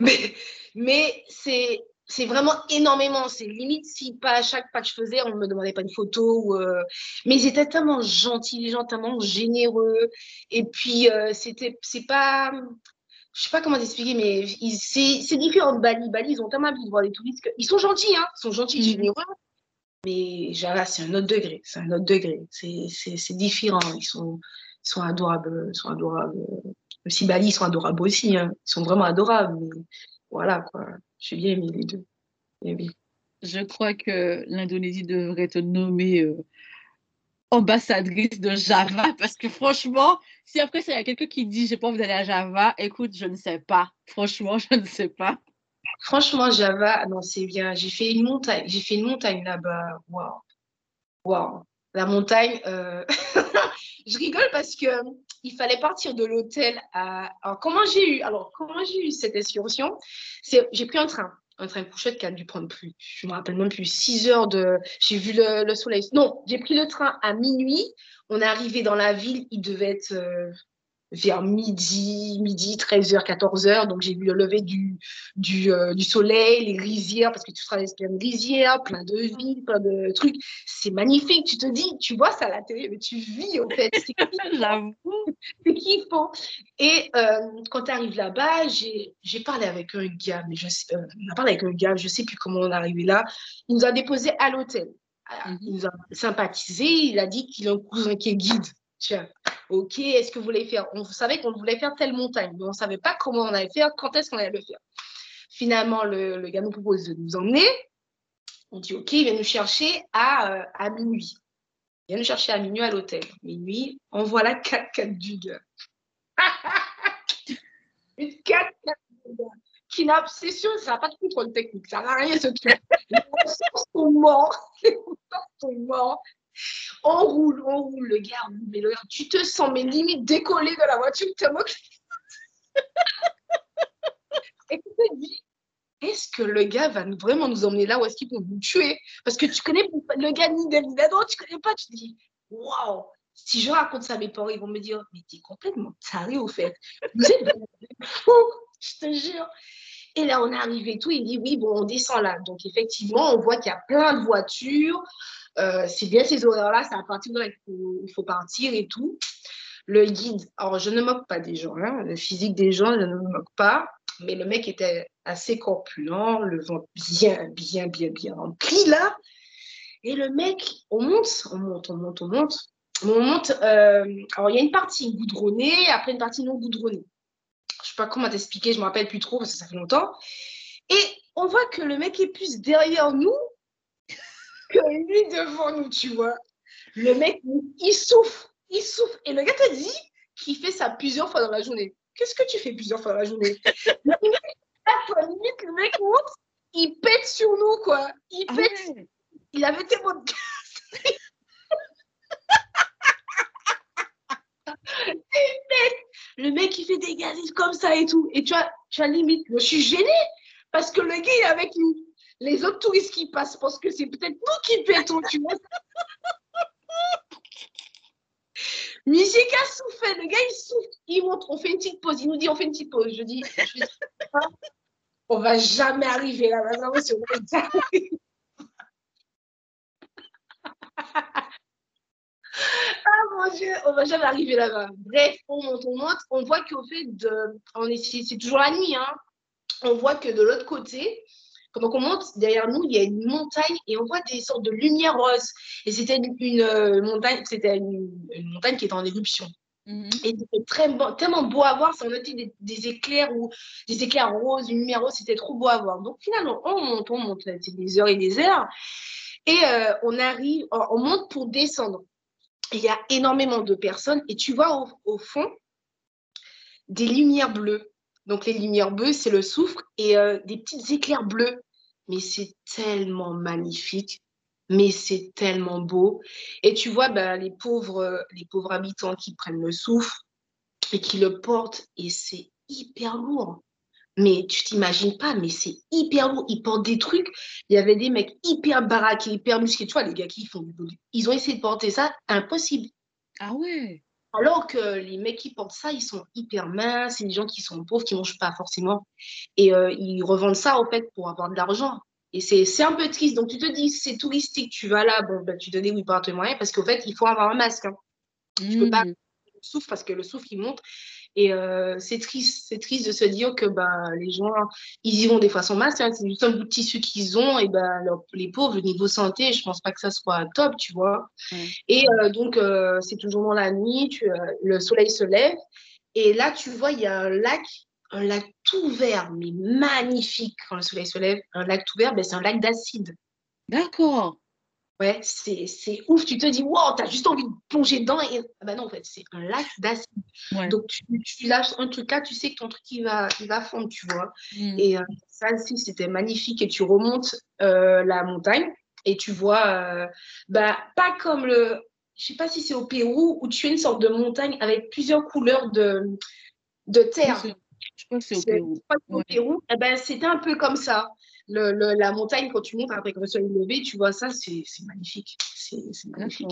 Speaker 3: mais mais c'est c'est vraiment énormément. C'est limite si pas à chaque pas que je faisais, on ne me demandait pas une photo. ou, euh, Mais ils étaient tellement gentils, les gens tellement généreux. Et puis, euh, c'était c'est pas. Je sais pas comment t'expliquer, mais c'est c'est différent de Bali. Bali, ils ont tellement envie de voir les touristes. que- Ils sont gentils, hein. Ils sont gentils,
Speaker 1: Mhm.
Speaker 3: généreux. Mais Java, c'est un autre degré. C'est un autre degré. C'est différent. Ils sont, ils sont adorables. Ils sont adorables. Même si Bali, ils sont adorables aussi. hein. Ils sont vraiment adorables. Mais voilà, quoi. J'ai bien aimé les deux. Et oui.
Speaker 1: Je crois que l'Indonésie devrait te nommer euh, ambassadrice de Java parce que franchement, si après il y a quelqu'un qui dit j'ai pas envie d'aller à Java, écoute, je ne sais pas. Franchement, je ne sais pas.
Speaker 3: Franchement, Java, ah non, c'est bien. J'ai fait une montagne. J'ai fait une montagne là-bas. Waouh. Waouh. La montagne. euh, je rigole parce que il fallait partir de l'hôtel à. Alors, comment j'ai eu Alors, comment j'ai eu cette excursion? C'est j'ai pris un train. Un train couchette qui a dû prendre plus. Je me rappelle même plus. 6 heures de. J'ai vu le, le soleil. Non, j'ai pris le train à minuit. On est arrivé dans la ville. Il devait être. euh, vers midi, midi, 13h, 14h. Donc, j'ai vu le lever du, du, euh, du soleil, les rizières, parce que tu traverses plein de rizières, plein de villes, plein de trucs. C'est magnifique. Tu te dis, tu vois ça à la télé, mais tu vis, en fait. C'est c'est kiffant. Et euh, quand tu arrives là-bas, j'ai parlé avec un gars, mais je sais, euh, on a parlé avec un gars, je sais plus comment on est arrivé là. Il nous a déposé à l'hôtel. Ah,
Speaker 1: Mhm.
Speaker 3: Il nous a sympathisé. Il a dit qu'il a un cousin qui est guide. Tiens, ok, est-ce que vous voulez faire On savait qu'on voulait faire telle montagne, mais on ne savait pas comment on allait faire, quand est-ce qu'on allait le faire. Finalement, le, gars nous propose de nous emmener. On dit ok, il vient nous chercher à, euh, minuit. Il vient nous chercher à minuit à l'hôtel. Minuit, on voit la 4x4 du. Une 4x4 du. Qui n'a, c'est ça n'a pas de contrôle technique. Ça n'a rien ce truc. Les sont morts. Les sont morts. On roule, on roule, le gars. Mais le gars, tu te sens mais limite décollé de la voiture tellement que... Et tu te dis, est-ce que le gars va vraiment nous emmener là ou est-ce qu'il peut nous tuer? Parce que tu connais le gars ni d'elle ni d'Adam, tu connais pas, tu te dis, waouh Si je raconte ça à mes parents, ils vont me dire, mais t'es complètement taré au fait. Je te jure. Et là, on est arrivé et tout, il dit, oui, bon, on descend là. Donc, effectivement, on voit qu'il y a plein de voitures. Euh, c'est bien ces horaires-là, c'est à partir de là qu'il faut, partir et tout. Le guide, alors je ne moque pas des gens, hein, le physique des gens, je ne me moque pas, mais le mec était assez corpulent, le ventre bien, bien, bien, bien rempli là. Et le mec, on monte, on monte, on monte, on monte. On monte, euh, alors il y a une partie goudronnée, après une partie non goudronnée. Je sais pas comment t'expliquer, je me rappelle plus trop parce que ça fait longtemps. Et on voit que le mec est plus derrière nous que lui devant nous, tu vois. Le mec, il souffle, il souffle. Et le gars te dit qu'il fait ça plusieurs fois dans la journée. Qu'est-ce que tu fais plusieurs fois dans la journée? Le mec monte, il pète sur nous, quoi. Il
Speaker 1: Ah
Speaker 3: pète.
Speaker 1: ouais.
Speaker 3: Il avait de gaz. Il pète. Le mec, il fait des gaz comme ça et tout. Et tu as, tu as limite, je suis gênée parce que le gars il est avec nous. Les autres touristes qui passent parce que c'est peut-être nous qui pétons, tu vois. Musique a soufflé, le gars il souffle, il montre, on fait une petite pause, il nous dit on fait une petite pause. Je dis, je dis, on va jamais arriver là, si on va Ah mon Dieu, on va jamais arriver là-bas. Bref, on monte, on monte, on voit qu'au fait de, on est, c'est c'est toujours la nuit, hein. on voit que de l'autre côté, pendant qu'on monte, derrière nous, il y a une montagne et on voit des sortes de lumière rose. Et c'était une, une, euh, montagne, c'était une, une montagne qui était en éruption.
Speaker 1: Mhm.
Speaker 3: Et c'était très beau, tellement beau à voir, ça en était des, des éclairs ou des éclairs roses, une lumière rose, c'était trop beau à voir. Donc finalement, on monte, on monte, c'est des heures et des heures. Et euh, on arrive, on on monte pour descendre. Il y a énormément de personnes et tu vois au, au fond des lumières bleues. Donc les lumières bleues, c'est le soufre et euh, des petites éclairs bleus. Mais c'est tellement magnifique, mais c'est tellement beau. Et tu vois ben, les, pauvres, euh, les pauvres habitants qui prennent le soufre et qui le portent et c'est hyper lourd. Mais tu t'imagines pas, mais c'est hyper lourd. Ils portent des trucs. Il y avait des mecs hyper baraqués, hyper musclés. Tu vois, les gars qui font du. Ils ont essayé de porter ça, impossible.
Speaker 1: Ah ouais.
Speaker 3: Alors que les mecs qui portent ça, ils sont hyper minces, c'est des gens qui sont pauvres, qui mangent pas forcément. Et euh, ils revendent ça, en fait, pour avoir de l'argent. Et c'est un peu triste. Donc, tu te dis, c'est touristique, tu vas là, bon, ben, tu te débrouilles par tes moyens, parce qu'en fait, il faut avoir un masque. hein. Tu peux pas
Speaker 1: Mhm.
Speaker 3: le souffle parce que le souffle il monte et euh, c'est triste c'est triste de se dire que ben les gens ils y vont des fois sans masque hein, c'est du seul bout de tissu qu'ils ont et ben leur- les pauvres niveau santé je pense pas que ça soit top tu vois. Et euh, donc euh, c'est toujours dans la nuit tu, le soleil se lève et là tu vois il y a un lac un lac tout vert mais magnifique quand le soleil se lève. Un lac tout vert ben, c'est un lac d'acide.
Speaker 1: D'accord.
Speaker 3: Ouais, c'est c'est ouf. Tu te dis, wow, t'as juste envie de plonger dedans. Et... Ah bah non, en fait, c'est un lac d'acide.
Speaker 1: Ouais.
Speaker 3: Donc, tu, tu lâches un truc là, tu sais que ton truc, il va, il va fondre, tu vois.
Speaker 1: Mhm.
Speaker 3: Et euh, ça aussi, c'était magnifique. Et tu remontes euh, la montagne et tu vois, euh, bah, pas comme le. Je sais pas si c'est au Pérou où tu as une sorte de montagne avec plusieurs couleurs de, de terre.
Speaker 1: Je crois que c'est au Pérou.
Speaker 3: je crois que c'est au
Speaker 1: Ouais.
Speaker 3: Pérou, eh ben, c'était un peu comme ça. Le, le- la montagne, quand tu montes après que le soleil est levé, tu vois ça, c'est magnifique. C'est magnifique.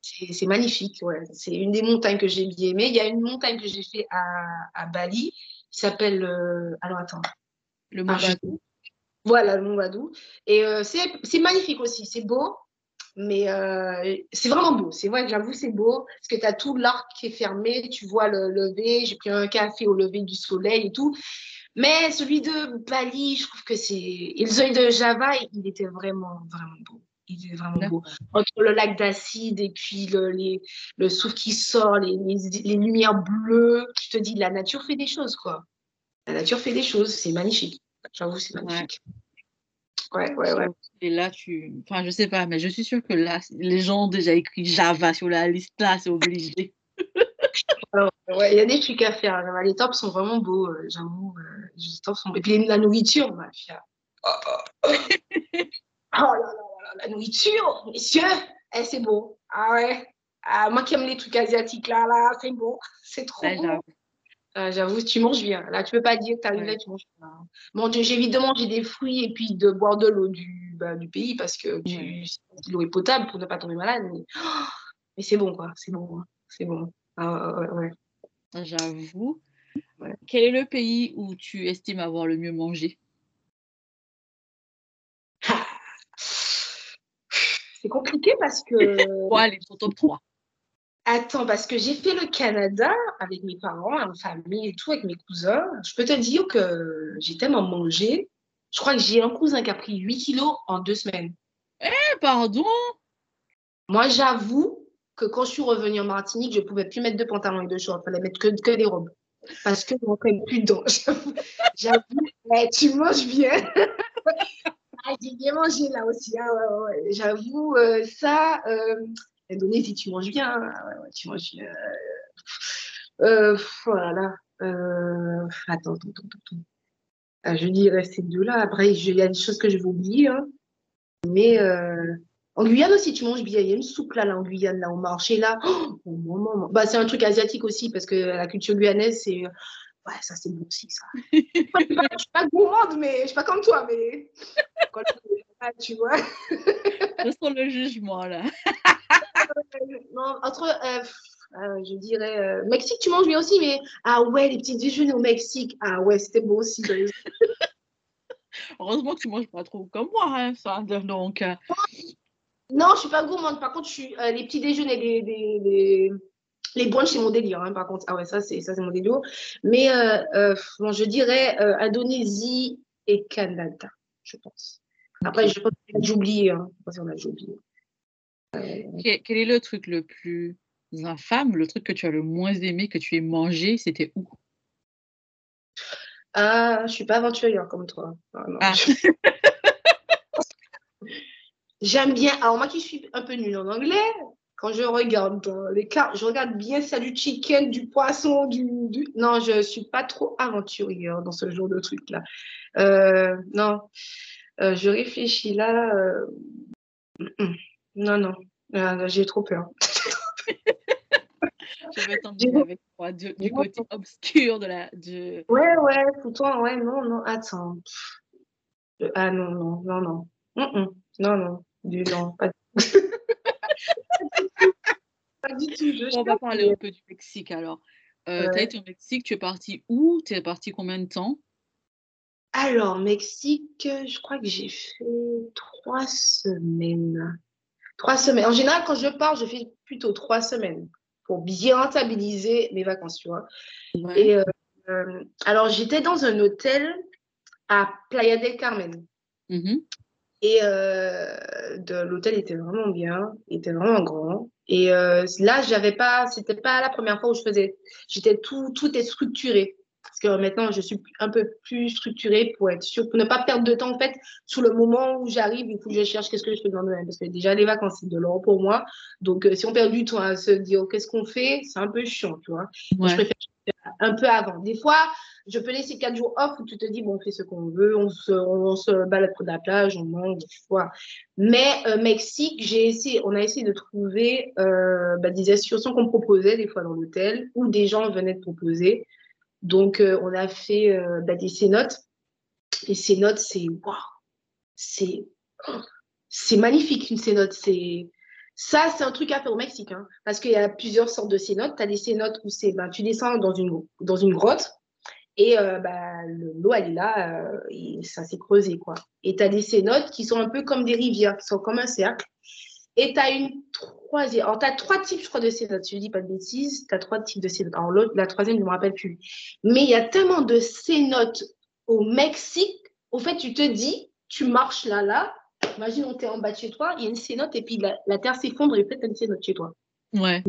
Speaker 3: C'est magnifique, ouais. C'est une des montagnes que j'ai bien aimées. Il y a une montagne que j'ai fait à, à Bali qui s'appelle. euh, Alors attends.
Speaker 1: Le Mont
Speaker 3: Voilà, le Mont Vadou. Et euh, c'est c'est magnifique aussi. C'est beau, mais euh, c'est vraiment beau. C'est vrai que j'avoue, c'est beau. Parce que tu as tout l'arc qui est fermé. Tu vois le lever. J'ai pris un café au lever du soleil et tout. Mais celui de Bali, je trouve que c'est. Et œil de Java, il était vraiment, vraiment beau. Il était vraiment beau. Entre le lac d'acide et puis le, les, le souffle qui sort, les, les, les lumières bleues, tu te dis, la nature fait des choses, quoi. La nature fait des choses, c'est magnifique. J'avoue, c'est
Speaker 1: Ouais.
Speaker 3: magnifique. Ouais, ouais, ouais.
Speaker 1: Et là, tu. Enfin, je sais pas, mais je suis sûre que là, les gens ont déjà écrit Java sur la liste là, c'est obligé.
Speaker 3: Ouais, il y a des trucs à faire. Les tops sont vraiment beaux, euh, j'avoue. euh, les tops sont... Et puis la nourriture, ma fille. Oh, oh. Oh là là là, la nourriture, messieurs, eh, c'est beau. Ah ouais. Ah, moi qui aime les trucs asiatiques, là, là, c'est beau. C'est trop
Speaker 1: Ouais,
Speaker 3: beau.
Speaker 1: j'avoue.
Speaker 3: Euh, J'avoue, tu manges bien. Là, tu peux pas dire que tu arrives là,
Speaker 1: Ouais.
Speaker 3: tu manges pas. Bon, Dieu, j'évite de manger des fruits et puis de boire de l'eau du, bah, du pays parce que
Speaker 1: Ouais.
Speaker 3: l'eau est potable pour ne pas tomber malade. Mais, mais c'est bon, quoi. C'est bon. hein. C'est bon. Ah, ouais, ouais.
Speaker 1: J'avoue.
Speaker 3: Ouais.
Speaker 1: Quel est le pays où tu estimes avoir le mieux mangé?
Speaker 3: Ah. C'est compliqué parce que.
Speaker 1: Ouais, ton top 3.
Speaker 3: Attends, parce que j'ai fait le Canada avec mes parents, en famille et tout, avec mes cousins. Je peux te dire que j'ai tellement mangé. Je crois que j'ai un cousin qui a pris 8 kilos en deux semaines.
Speaker 1: Eh, pardon?
Speaker 3: Moi, j'avoue que quand je suis revenue en Martinique, je ne pouvais plus mettre de pantalons et de shorts. Il fallait mettre que, que des robes. Parce que je rentrais plus dedans. J'avoue, eh, tu manges bien. Ah, j'ai bien mangé là aussi. hein. J'avoue, euh, ça, euh, Indonésie, tu manges bien. hein, tu manges bien. Euh, voilà. Euh, attends, attends, attends, attends. Ah, je dirais ces deux-là. Après, il y a des choses que je vais oublier. hein. Mais en Guyane aussi, tu manges bien. Il y a une soupe là, là en Guyane, là, au marché, là. Oh, mon maman. Bah, c'est un truc asiatique aussi, parce que la culture guyanaise, c'est. Ouais, ça, c'est bon aussi, ça. je ne suis pas, gourmande, mais je suis pas comme toi, mais. Quand tu vois.
Speaker 1: Je sens le jugement là.
Speaker 3: Non, entre. euh, euh, je dirais. euh, Mexique, tu manges bien aussi, mais. Ah ouais, les petits déjeuners au Mexique. Ah ouais, c'était beau aussi.
Speaker 1: Heureusement que tu manges pas trop comme moi, hein, ça. Donc, euh,
Speaker 3: Non, je suis pas gourmande. Par contre, je suis, euh, les petits déjeuners, les, les, les, Les brunchs, c'est mon délire, hein, par contre. Ah ouais, ça, c'est ça, c'est mon délire. Mais euh, euh, bon, je dirais Indonésie et Canada, je pense. Après, je pense qu'on a déjà oublié. Hein. Je pense qu'on a oublié.
Speaker 1: Quel, quel est le truc le plus infâme, le truc que tu as le moins aimé, que tu aies mangé, c'était où?
Speaker 3: Ah, je suis pas aventurière comme toi. Ah, non.
Speaker 1: Ah.
Speaker 3: J'aime bien. Alors, moi qui suis un peu nulle en anglais, quand je regarde dans les cartes, je regarde bien ça du chicken, du poisson, du. du- Non, je suis pas trop aventurière dans ce genre de truc-là. Euh, non. Euh, je réfléchis là. euh, mm, mm. Non, non. Euh, j'ai trop peur.
Speaker 1: Je vais t'emmener avec toi du, du côté obscur de la. De...
Speaker 3: Ouais, ouais, toi ouais, non, non, attends. Ah non, non, non, non. Mm. Non, non, du non, pas du tout. Pas du tout. Je
Speaker 1: On va parler un peu du Mexique alors. Euh,
Speaker 3: Ouais.
Speaker 1: T'as été au Mexique, tu es parti où? Tu es parti combien de temps?
Speaker 3: Alors, Mexique, je crois que j'ai fait trois semaines. Trois semaines. En général, quand je pars, je fais plutôt trois semaines pour bien rentabiliser mes vacances, tu vois.
Speaker 1: Ouais.
Speaker 3: Et euh, euh, alors, j'étais dans un hôtel à Playa del Carmen.
Speaker 1: Mhm.
Speaker 3: Et euh, l'hôtel était vraiment bien, était vraiment grand. Et euh, là, j'avais pas, c'était pas la première fois où je faisais, j'étais tout, tout est structuré. Que maintenant, je suis un peu plus structurée pour être sûre, pour ne pas perdre de temps, en fait, sur le moment où j'arrive, il faut que je cherche qu'est-ce que je fais dans le Parce que déjà, les vacances, c'est de l'or pour moi. Donc, euh, si on perd du temps à se dire, oh, qu'est-ce qu'on fait, c'est un peu chiant, tu vois. Je préfère un peu avant. Des fois, je peux laisser quatre jours off où tu te dis, bon, on fait ce qu'on veut, on se, on se balade de la plage, on mange, tu vois. Mais euh, Mexique, j'ai essayé, on a essayé de trouver euh, bah, des associations qu'on proposait des fois dans l'hôtel ou des gens venaient de proposer. Donc, euh, on a fait euh, bah, des cénotes. Les cénotes, c'est waouh, c'est c'est magnifique une cénote. C'est ça, c'est un truc à faire au Mexique, hein, parce qu'il y a plusieurs sortes de cénotes. Tu as des cénotes où c'est, ben, tu descends dans une, grotte et euh, bah, le- l'eau, elle est là, et ça s'est creusé. Et tu as des cénotes qui sont un peu comme des rivières, qui sont comme un cercle. Et tu as une troisième. Alors, tu as trois types, je crois, de cénotes. Si je dis pas de bêtises, tu as trois types de cénotes. Alors, l'autre, la troisième, je ne me rappelle plus. Mais il y a tellement de cénotes au Mexique. Au fait, tu te dis, tu marches là, là. Imagine, on t'es en bas de chez toi, il y a une cénote, et puis la, la terre s'effondre, et peut-être tu as une cénote chez toi
Speaker 1: Ouais.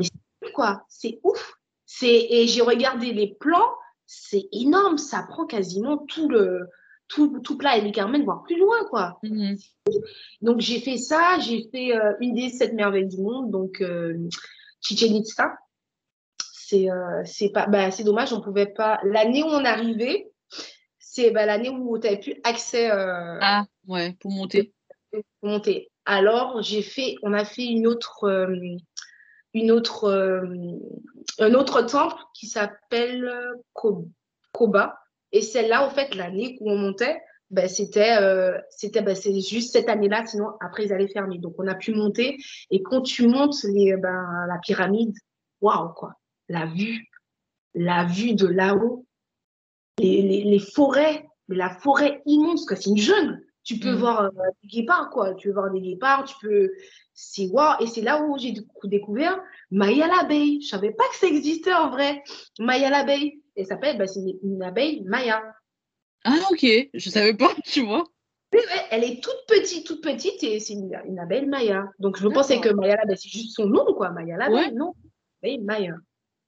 Speaker 3: quoi? C'est ouf. C'est et j'ai regardé les plans, c'est énorme. Ça prend quasiment tout le tout, tout plat et les Carmen, voire plus loin, quoi.
Speaker 1: Mhm.
Speaker 3: Donc j'ai fait ça. J'ai fait euh, une des sept merveilles du monde, donc euh, Chichen Itza. C'est euh, c'est pas bah, c'est dommage, on pouvait pas. L'année où on arrivait, c'est bah, l'année où tu avais plus accès.
Speaker 1: Ah, ouais, pour monter.
Speaker 3: pour monter. Alors, j'ai fait, on a fait une autre, une autre, un autre temple qui s'appelle Ko- Koba. Et celle-là, en fait, l'année où on montait, ben, c'était, euh, c'était, ben, c'est juste cette année-là, sinon après ils allaient fermer. Donc on a pu monter. Et quand tu montes les, ben, la pyramide, waouh quoi, la vue, la vue de là-haut, les, les, les forêts, mais la forêt immense, quoi, c'est une jungle. Tu peux
Speaker 1: Mhm.
Speaker 3: voir euh, des guépards, quoi. Tu peux voir des guépards, tu peux. C'est waouh. Et c'est là où j'ai décou- découvert Maya l'abeille. Je savais pas que ça existait en vrai. Maya l'abeille. Elle s'appelle, bah, c'est une, abeille Maya.
Speaker 1: Ah, ok, je savais pas, tu vois.
Speaker 3: Ouais, elle est toute petite, toute petite et c'est une, une abeille Maya. Donc je pensais que. Maya l'abeille, c'est juste son nom, quoi. Maya l'abeille,
Speaker 1: Ouais.
Speaker 3: non. Abeille Maya.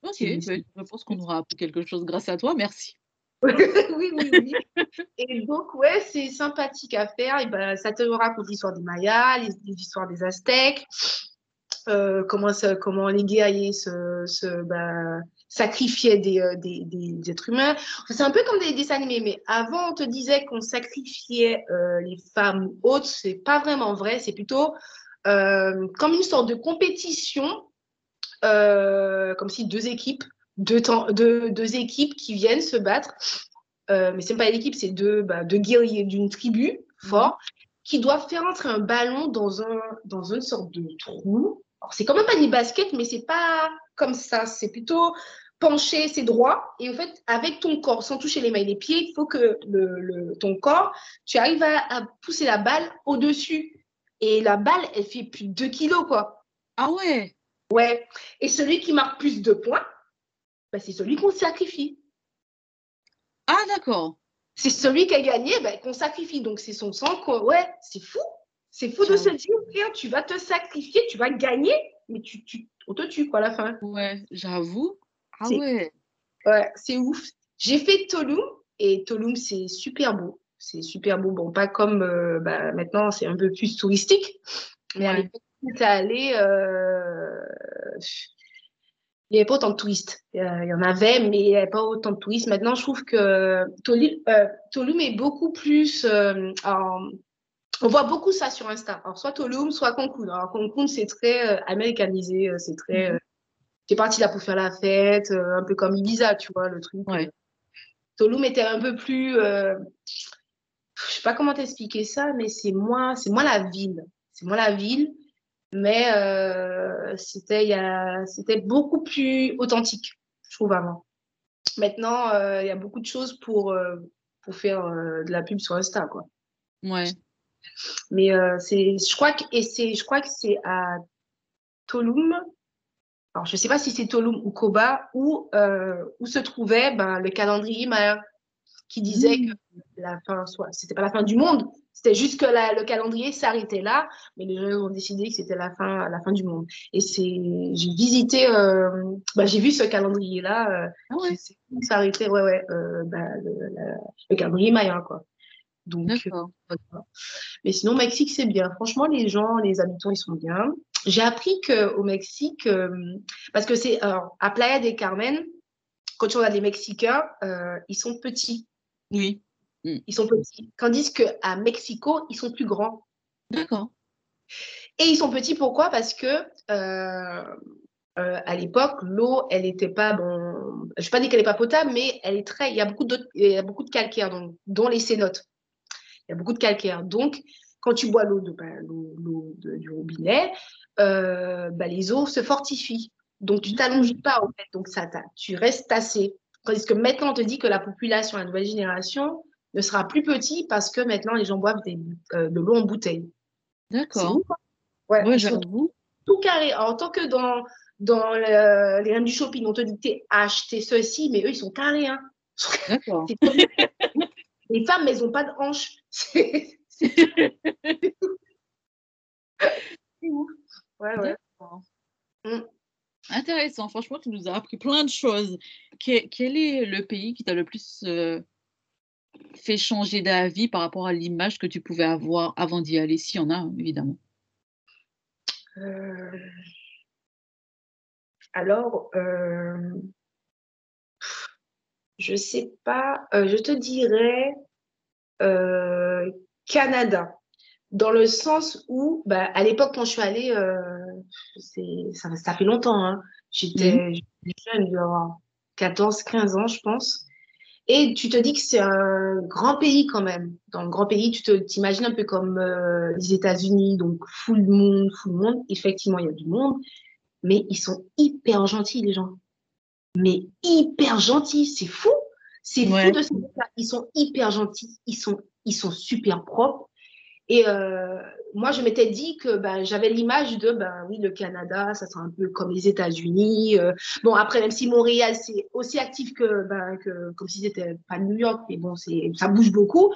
Speaker 1: Ok, bah, je pense qu'on aura appris quelque chose grâce à toi, merci.
Speaker 3: oui, oui, oui. Et donc, ouais, c'est sympathique à faire. Et ben, ça te raconte l'histoire des Mayas, les- les histoires des Aztèques, euh, comment, ça- comment les guerriers se, se, bah, sacrifiaient des, euh, des, des- êtres humains. C'est un peu comme des dessins animés, mais avant, on te disait qu'on sacrifiait euh, les femmes hautes. C'est pas vraiment vrai. C'est plutôt euh, comme une sorte de compétition, comme si deux équipes, deux, temps- deux, deux équipes qui viennent se battre. Mais c'est pas une équipe, c'est deux, bah, deux guerriers d'une tribu forts qui doivent faire entrer un ballon dans, un, dans une sorte de trou. C'est quand même pas des baskets, mais c'est pas comme ça. C'est plutôt penché, c'est droit. Et en fait, avec ton corps, sans toucher les mains et les pieds, il faut que le, le- ton corps, tu arrives à, à pousser la balle au-dessus. Et la balle, elle fait plus de 2 kilos, quoi.
Speaker 1: Ah ouais,
Speaker 3: Ouais. Et celui qui marque plus de points, bah, c'est celui qu'on sacrifie.
Speaker 1: Ah, d'accord.
Speaker 3: C'est celui qui a gagné bah, qu'on sacrifie. Donc, c'est son sang. Quoi. Ouais, c'est fou. C'est fou de se dire, tiens, tu vas te sacrifier, tu vas gagner, mais tu, tu, on te tue quoi à la fin.
Speaker 1: Ouais, j'avoue. Ah
Speaker 3: C'est-
Speaker 1: ouais.
Speaker 3: Ouais, c'est ouf. J'ai fait Tulum et Tulum, c'est super beau. C'est super beau. Bon, pas comme euh, bah, maintenant, c'est un peu plus touristique. Mais à l'époque où j'étais allée, euh, il n'y avait pas autant de touristes. Euh, Il y en avait, mais il n'y avait pas autant de touristes. Maintenant, je trouve que Tulum, Tulum est beaucoup plus. en- on voit beaucoup ça sur Insta. Alors, soit Tulum, soit Cancun. Alors, Cancun, c'est très américanisé. C'est très.
Speaker 1: Mhm.
Speaker 3: euh, T'es parti là pour faire la fête, euh, un peu comme Ibiza, tu vois, le truc.
Speaker 1: Ouais.
Speaker 3: Tulum était un peu plus. euh, je sais pas comment t'expliquer ça, mais c'est moins, c'est moins la ville. C'est moins la ville, mais euh, c'était, il y a, c'était beaucoup plus authentique, je trouve avant. Maintenant, euh, il y a beaucoup de choses pour euh, pour faire de la pub sur Insta, quoi.
Speaker 1: Ouais.
Speaker 3: Mais c'est, je crois que et c'est, je crois que c'est à Tulum. Alors, je sais pas si c'est Tulum ou Koba où euh, où se trouvait ben, le calendrier Maya qui disait
Speaker 1: Mmh.
Speaker 3: que la fin, soit c'était pas la fin du monde, c'était juste que la- le calendrier s'arrêtait là, mais les gens ont décidé que c'était la fin, la fin du monde. Et c'est, j'ai visité, euh, bah, j'ai vu ce calendrier-là, euh,
Speaker 1: Ah ouais.
Speaker 3: qui s'arrêtait, ouais, ouais, euh, bah, le, la- le calendrier Maya, quoi. Donc, voilà. mais sinon, Mexique, c'est bien. Franchement, les gens, les habitants, ils sont bien. J'ai appris qu'au Mexique, euh, parce que c'est, alors, à Playa del Carmen, quand tu regardes les Mexicains, euh, ils sont petits
Speaker 1: Oui.
Speaker 3: ils sont petits. Tandis qu'à Mexico, ils sont plus grands.
Speaker 1: D'accord.
Speaker 3: Et ils sont petits pourquoi? Parce que euh, euh, à l'époque, l'eau, elle n'était pas bon. Je ne vais pas dire qu'elle n'est pas potable, mais elle est très. Il y a beaucoup de, il y a beaucoup de calcaire, donc, dont les cénotes. Il y a beaucoup de calcaire. Donc, quand tu bois l'eau bah, du robinet, euh, bah, les eaux se fortifient. Donc, tu t'allonges pas, en fait. Donc, ça, tu restes tassé. Tandis que maintenant, on te dit que la population, la nouvelle génération, ne sera plus petit parce que maintenant, les gens boivent des, euh, de l'eau en bouteille.
Speaker 1: D'accord.
Speaker 3: hein Ouais,
Speaker 1: Ouais, j'avoue.
Speaker 3: tout carré. En tant que dans, dans le- les reines du shopping, on te dit t'es acheté ceci, mais eux, ils sont carrés. Hein.
Speaker 1: D'accord.
Speaker 3: Les femmes, mais elles n'ont pas de hanches. C'est c'est ouf. Ouais, ouais. Mm.
Speaker 1: Intéressant. Franchement, tu nous as appris plein de choses. Que- quel est le pays qui t'a le plus euh, fait changer d'avis par rapport à l'image que tu pouvais avoir avant d'y aller, s'il y en a, évidemment?
Speaker 3: Euh, Alors, euh, je sais pas, euh, je te dirais Canada, dans le sens où, bah, à l'époque, quand je suis allée, euh, c'est- ça, ça fait longtemps, hein, j'étais j'étais jeune, je avoir 14, 15 ans, je pense. Et tu te dis que c'est un grand pays quand même. Dans le grand pays, tu t'imagines un peu comme euh, les États-Unis, donc full monde, full monde. Effectivement, il y a du monde, mais ils sont hyper gentils, les gens. Mais hyper gentils, c'est fou. C'est
Speaker 1: Ouais.
Speaker 3: fou de se dire ça. Ils sont hyper gentils, ils sont, ils sont super propres. Et euh, moi, je m'étais dit que ben, j'avais l'image de, ben oui, le Canada, ça sera un peu comme les États-Unis. euh. bon, après, même si Montréal, c'est aussi actif que, ben, que comme si c'était pas New York, mais bon, ça bouge beaucoup.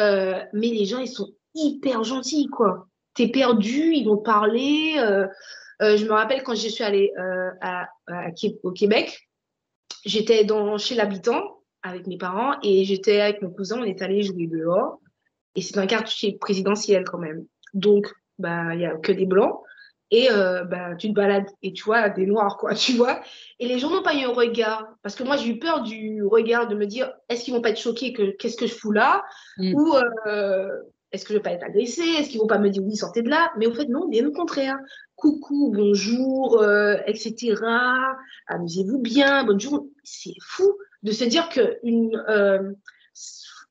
Speaker 3: Euh, mais les gens, ils sont hyper gentils, quoi. T'es perdu, ils vont parler. je me rappelle quand je suis allée à, au Québec, j'étais chez l'habitant avec mes parents et j'étais avec mon cousin, on est allé jouer dehors. Et c'est un quartier présidentiel quand même. Donc, bah, il y a que des blancs. Et euh, bah, tu te balades et tu vois des noirs, quoi, tu vois. Et les gens n'ont pas eu un regard. Parce que moi, j'ai eu peur du regard de me dire est-ce qu'ils vont pas être choqués que qu'est-ce que je fous là?
Speaker 1: Mm.
Speaker 3: Ou euh, est-ce que je vais pas être agressée? Est-ce qu'ils vont pas me dire oui, sortez de là? Mais au fait, non, bien au contraire. Coucou, bonjour, euh, etc. Amusez-vous bien, bonne journée. C'est fou de se dire que une, euh,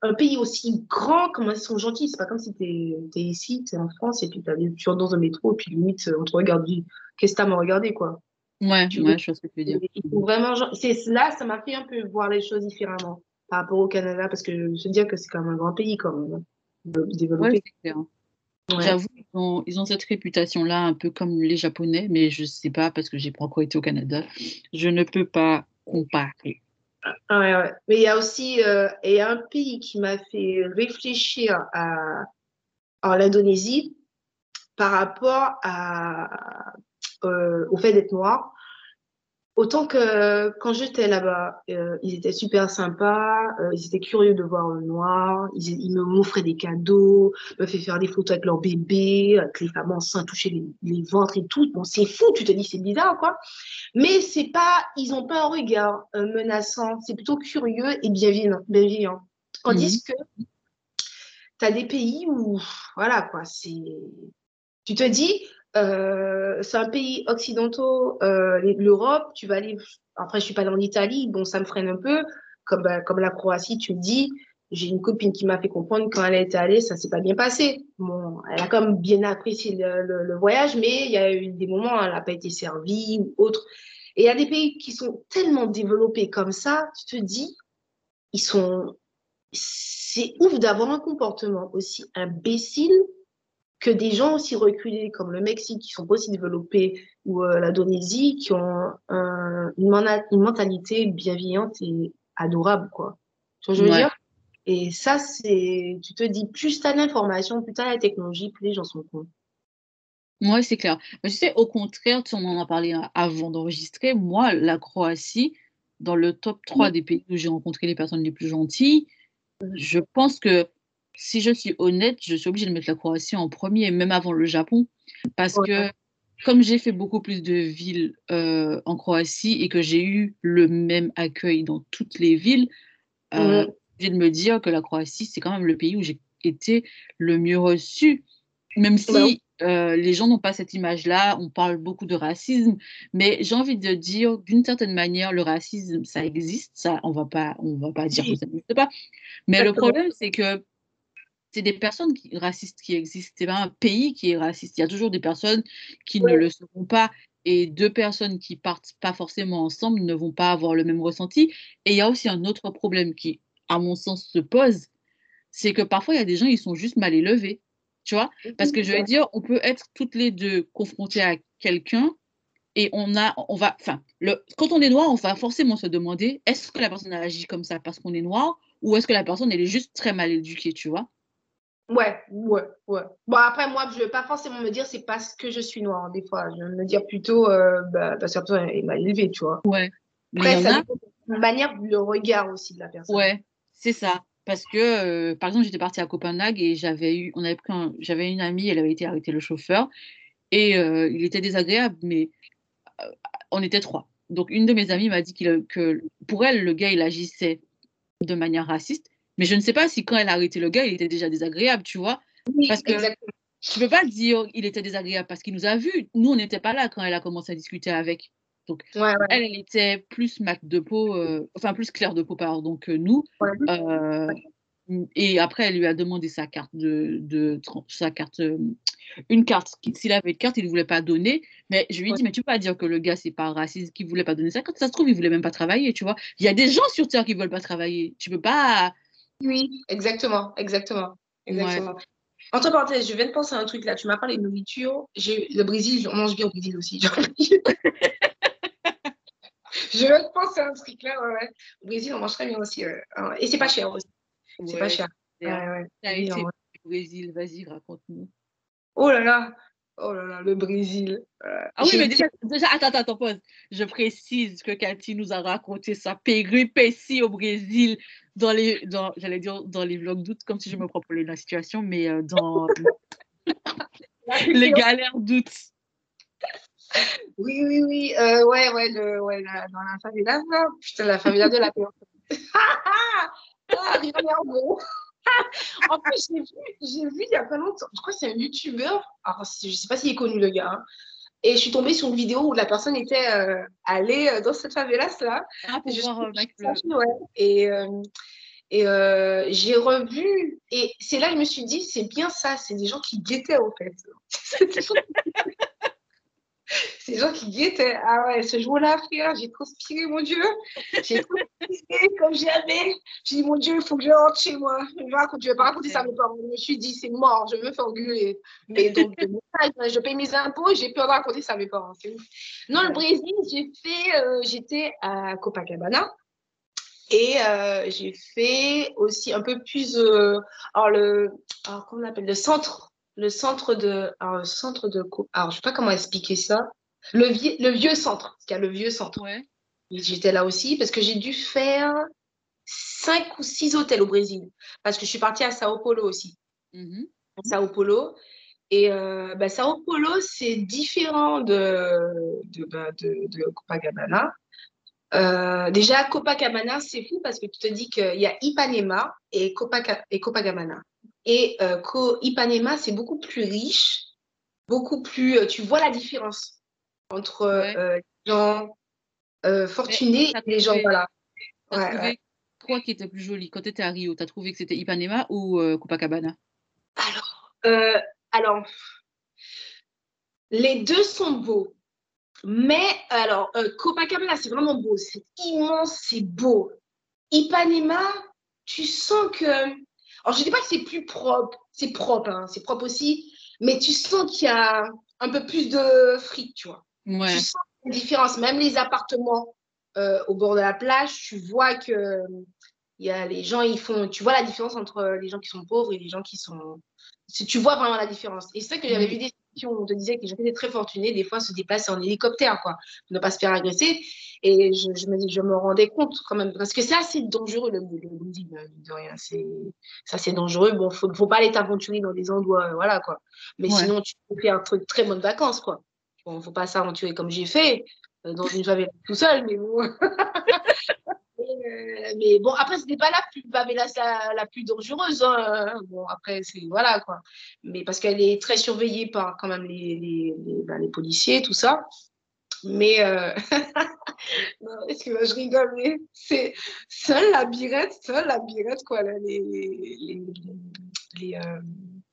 Speaker 3: un pays aussi grand, comment ils sont gentils. C'est pas comme si tu es, ici, tu es en France, et puis t'as- tu rentres dans un métro, et puis limite, on te regarde, du- qu'est-ce que t'as à me regarder, quoi?
Speaker 1: Ouais,
Speaker 3: Tu
Speaker 1: ouais, je vois ce que tu veux dire.
Speaker 3: Ils sont vraiment C'est là, ça m'a fait un peu voir les choses différemment par rapport au Canada, parce que je veux dire que c'est quand même un grand pays, quand même,
Speaker 1: Ouais,
Speaker 3: développé.
Speaker 1: c'est clair.
Speaker 3: Ouais.
Speaker 1: J'avoue, ils ont, ils ont cette réputation-là, un peu comme les Japonais, mais je sais pas parce que j'ai pas encore été au Canada. Je ne peux pas comparer.
Speaker 3: Mais il y a aussi euh, et un pays qui m'a fait réfléchir à, en l'Indonésie par rapport euh, au fait d'être noir. Autant que quand j'étais là-bas, euh, ils étaient super sympas, euh, ils étaient curieux de voir le noir, ils, ils me m'offraient des cadeaux, me fait faire des photos avec leur bébé, avec les femmes enceintes, toucher les, les ventres et tout. Bon, c'est fou, tu te dis c'est bizarre quoi. Mais c'est pas, ils ont pas un regard euh, menaçant, c'est plutôt curieux et bienveillant. bienveillant. Tandis que tu as des pays où, voilà quoi, c'est, tu te dis, euh, c'est un pays occidentaux, euh, l'Europe, tu vas aller, après je suis pas dans l'Italie, bon ça me freine un peu, comme, bah, comme la Croatie, tu me dis, j'ai une copine qui m'a fait comprendre quand elle était allée, ça s'est pas bien passé. Bon, elle a quand même bien apprécié le, voyage, mais il y a eu des moments elle n'a pas été servie ou autre. Et il y a des pays qui sont tellement développés comme ça, tu te dis, ils sont, c'est ouf d'avoir un comportement aussi imbécile que des gens aussi reculés comme le Mexique, qui sont aussi développés, ou euh, l'Indonésie, qui ont un- une, mentalité bienveillante et adorable, quoi. Tu vois ce que je veux
Speaker 1: Ouais.
Speaker 3: dire? Et ça, c'est, tu te dis, plus tu as d'informations, plus tu as la technologie, plus les gens sont cons.
Speaker 1: Ouais, c'est clair. Mais tu sais, au contraire, tu, on en a parlé a- avant d'enregistrer. Moi, la Croatie, dans le top 3 des pays où j'ai rencontré les personnes les plus gentilles, je pense que si je suis honnête, je suis obligée de mettre la Croatie en premier, même avant le Japon. Parce
Speaker 3: Ouais.
Speaker 1: que comme j'ai fait beaucoup plus de villes euh, en Croatie et que j'ai eu le même accueil dans toutes les villes, euh,
Speaker 3: Mhm.
Speaker 1: j'ai de me dire que la Croatie, c'est quand même le pays où j'ai été le mieux reçu. Même si euh, les gens n'ont pas cette image-là, on parle beaucoup de racisme, mais j'ai envie de dire, d'une certaine manière, le racisme, ça existe, ça, on va pas, on va pas dire que ça n'existe pas. Mais le problème, c'est que c'est des personnes qui, racistes qui existent. C'est pas un pays qui est raciste. Il y a toujours des personnes qui ne le seront pas. Et deux personnes qui partent pas forcément ensemble ne vont pas avoir le même ressenti. Et il y a aussi un autre problème qui, à mon sens, se pose. C'est que parfois, il y a des gens, ils sont juste mal élevés. Tu vois? Parce que je veux dire, on peut être toutes les deux confrontées à quelqu'un et on a, on va, enfin, quand on est noir, on va forcément se demander est-ce que la personne a agi comme ça parce qu'on est noir ou est-ce que la personne elle est juste très mal éduquée, tu vois?
Speaker 3: Ouais, ouais, ouais. Bon, après, moi, je vais pas forcément me dire c'est parce que je suis noire, des fois. Je vais me dire plutôt euh, bah, parce que la personne est mal élevée, tu vois.
Speaker 1: Ouais.
Speaker 3: Après, ça
Speaker 1: a,
Speaker 3: de manière, le regard aussi de la personne.
Speaker 1: ouais, c'est ça. Parce que, euh, par exemple, j'étais partie à Copenhague et j'avais eu, on avait pris un- j'avais une amie, elle avait été arrêtée le chauffeur et euh, il était désagréable, mais euh, on était trois. Donc, une de mes amies m'a dit que pour elle, le gars, il agissait de manière raciste. Mais je ne sais pas si quand elle a arrêté le gars, il était déjà désagréable, tu vois.
Speaker 3: Oui,
Speaker 1: Parce que
Speaker 3: exactement.
Speaker 1: je peux pas dire il était désagréable parce qu'il nous a vus. Nous, on n'était pas là quand elle a commencé à discuter avec.
Speaker 3: Ouais, ouais.
Speaker 1: Elle, elle était plus mat de peau, euh, enfin plus claire de peau, pardon, que nous.
Speaker 3: Ouais.
Speaker 1: Euh, et après, elle lui a demandé sa carte de, de sa carte, euh, une carte. S'il avait une carte, il ne voulait pas donner. Mais je lui ai dit, mais tu peux pas dire que le gars, c'est pas raciste, qu'il voulait pas donner sa carte. Ça se trouve, il voulait même pas travailler, tu vois. Il y a des gens sur Terre qui veulent pas travailler. Tu peux pas.
Speaker 3: Oui, exactement, exactement, exactement. Entre parenthèses, je viens de penser à un truc là. Tu m'as parlé de nourriture. Le Brésil, on mange bien au Brésil aussi. je viens de penser à un truc là. Ouais, ouais. Au Brésil, on mange très bien aussi. ouais. Ouais. Et c'est pas cher aussi. C'est
Speaker 1: Ouais,
Speaker 3: pas cher. Ouais, ouais.
Speaker 1: T'as été au Brésil, vas-y, raconte-nous.
Speaker 3: Oh là là, oh là là, le Brésil. Euh,
Speaker 1: Ah oui, mais déjà, déjà, attends, attends, pause. Je précise que Cathy nous a raconté sa péripétie au Brésil dans les, dans, j'allais dire dans les vlogs d'août, comme si je me proprenais la situation, mais euh, dans les galères d'août.
Speaker 3: Oui, oui, oui. Euh, ouais, ouais, le, ouais la- dans la favela. là. Putain, la favela de la paix. ah, rien nerveux. en plus, j'ai vu, j'ai vu il y a pas longtemps, je crois que c'est un youtubeur, alors je sais pas s'il est connu le gars, hein. et je suis tombée sur une vidéo où la personne était euh, allée euh, dans cette favela là,
Speaker 1: Ah, pour voir euh, le-
Speaker 3: ouais. et, euh, et euh, j'ai revu, et c'est là que je me suis dit, c'est bien ça, c'est des gens qui guettaient au fait. Ces gens qui guettaient. Ah ouais, ce jour-là, frère, j'ai transpiré, mon Dieu. J'ai transpiré comme jamais. J'ai dit, mon Dieu, il faut que je rentre chez moi. Je ne vais pas raconter ça à mes parents. Je me suis dit, c'est mort, je me faire engueuler. Mais donc, je paye mes impôts, j'ai peur de raconter ça à mes parents. Non, le Brésil, j'ai fait, euh, j'étais à Copacabana. Et euh, j'ai fait aussi un peu plus, euh, le, alors comment on appelle, le centre le centre de, alors, le centre de, alors je sais pas comment expliquer ça, le, vieux, le vieux centre, parce qu'il y a le vieux centre.
Speaker 1: Ouais.
Speaker 3: J'étais là aussi parce que j'ai dû faire cinq ou six hôtels au Brésil, parce que je suis partie à Sao Paulo aussi.
Speaker 1: Mhm.
Speaker 3: Sao Paulo. Et euh, bah, Sao Paulo, c'est différent de, de, bah, de, de Copacabana. Euh, déjà, Copacabana, c'est fou parce que tu te dis qu'il y a Ipanema et, Copaca et Copacabana. Et euh, Ipanema, c'est beaucoup plus riche, beaucoup plus. euh, tu vois la différence entre
Speaker 1: Ouais.
Speaker 3: euh, les gens euh, fortunés et les gens. Voilà. Ouais,
Speaker 1: trouvé
Speaker 3: ouais.
Speaker 1: quoi qui était plus joli quand tu étais à Rio T'as trouvé que c'était Ipanema ou euh, Copacabana?
Speaker 3: Alors, euh, alors, les deux sont beaux. Mais alors, euh, Copacabana, c'est vraiment beau. C'est immense, c'est beau. Ipanema, tu sens que. Alors, je ne dis pas que c'est plus propre. C'est propre, hein, c'est propre aussi. Mais tu sens qu'il y a un peu plus de fric, tu vois.
Speaker 1: Ouais.
Speaker 3: Tu sens la différence. Même les appartements euh, au bord de la plage, tu vois que il y a les gens, ils font. Tu vois la différence entre les gens qui sont pauvres et les gens qui sont. Tu vois vraiment la différence. Et c'est ça que j'avais
Speaker 1: Mhm.
Speaker 3: vu des on te disait que les gens étaient très fortunés, des fois, se déplaçaient en hélicoptère, quoi, pour ne pas se faire agresser. Et je, je me, dis- je me rendais compte quand même, parce que c'est assez dangereux, le, mine de rien. C'est assez dangereux. Bon, faut, faut pas aller t'aventurer dans des endroits, euh, voilà, quoi. Mais
Speaker 1: Ouais.
Speaker 3: sinon, tu peux faire un truc très bonnes vacances, quoi. Bon, faut pas s'aventurer comme j'ai fait, euh, dans une favela tout seul, mais bon. Mais bon, après, c'était pas la plus favela la, la plus dangereuse. hein. Bon, après, c'est voilà quoi. Mais parce qu'elle est très surveillée par quand même les, les, les, ben, les policiers, tout ça. Mais euh... non, excuse-moi, je rigole, mais c'est c'est un labyrinthe, c'est un labyrinthe quoi, là, les, les, les, les, euh,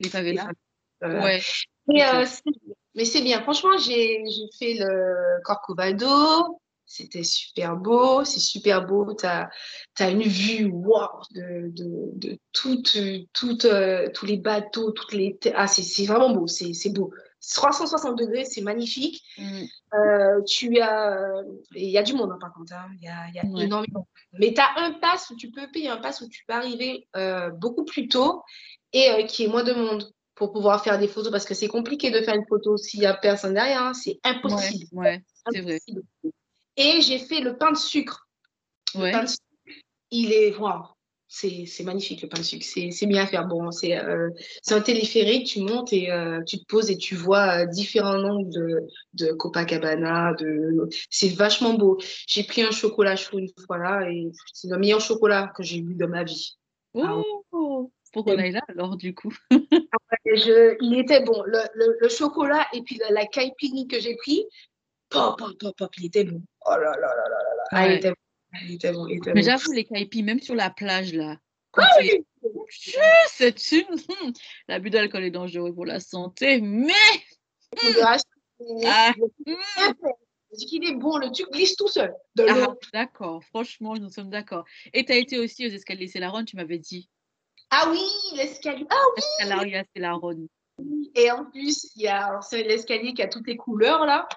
Speaker 1: Les favelas
Speaker 3: euh,
Speaker 1: Ouais.
Speaker 3: mais, euh, c'est- mais c'est bien. Franchement, j'ai j'ai fait le Corcovado. C'était super beau. C'est super beau. Tu as, une vue wow, de, de, de toutes, toutes, euh, tous les bateaux, toutes les. Ah, c'est vraiment beau. C'est beau. 360 degrés, c'est magnifique.
Speaker 1: Mm.
Speaker 3: Euh, tu as. Il y a du monde, hein, par contre. hein. Il y a, y a
Speaker 1: Ouais.
Speaker 3: énormément. Mais tu as un pass où tu peux payer un pass où tu peux arriver euh, beaucoup plus tôt et euh, qui est moins de monde pour pouvoir faire des photos parce que c'est compliqué de faire une photo s'il n'y a personne derrière. hein. C'est
Speaker 1: Ouais,
Speaker 3: impossible.
Speaker 1: ouais, c'est vrai.
Speaker 3: Et j'ai fait le pain de sucre. Le pain de sucre, il est. Waouh! C'est c'est magnifique le pain de sucre. C'est bien à faire. Bon, c'est euh, un téléphérique, tu montes et euh, tu te poses et tu vois euh, différents angles de, de Copacabana. De... C'est vachement beau. J'ai pris un chocolat chaud une fois là et c'est le meilleur chocolat que j'ai eu de ma vie. Ah.
Speaker 1: Oh, faut qu'on aille là alors du coup?
Speaker 3: Je, il était bon. Le, le, le chocolat et puis la, la caipirinha que j'ai pris, pop, pop, pop, pop, il était bon. Oh là là là là là. Ah, il était bon. Il était bon. Il était
Speaker 1: Mais j'avoue, les caipis, même sur la plage là, quand
Speaker 3: Ah
Speaker 1: tu
Speaker 3: oui!
Speaker 1: C'est une. L'abus d'alcool est dangereux pour la santé, mais. Ah,
Speaker 3: dis qu'il est bon, le truc glisse tout seul.
Speaker 1: Ah, d'accord, franchement, nous sommes d'accord. Et tu as été aussi aux escaliers Célaron, tu m'avais dit.
Speaker 3: Ah oui, l'escalier. Ah oui. Et en plus, il y a c'est l'escalier qui a toutes les couleurs là.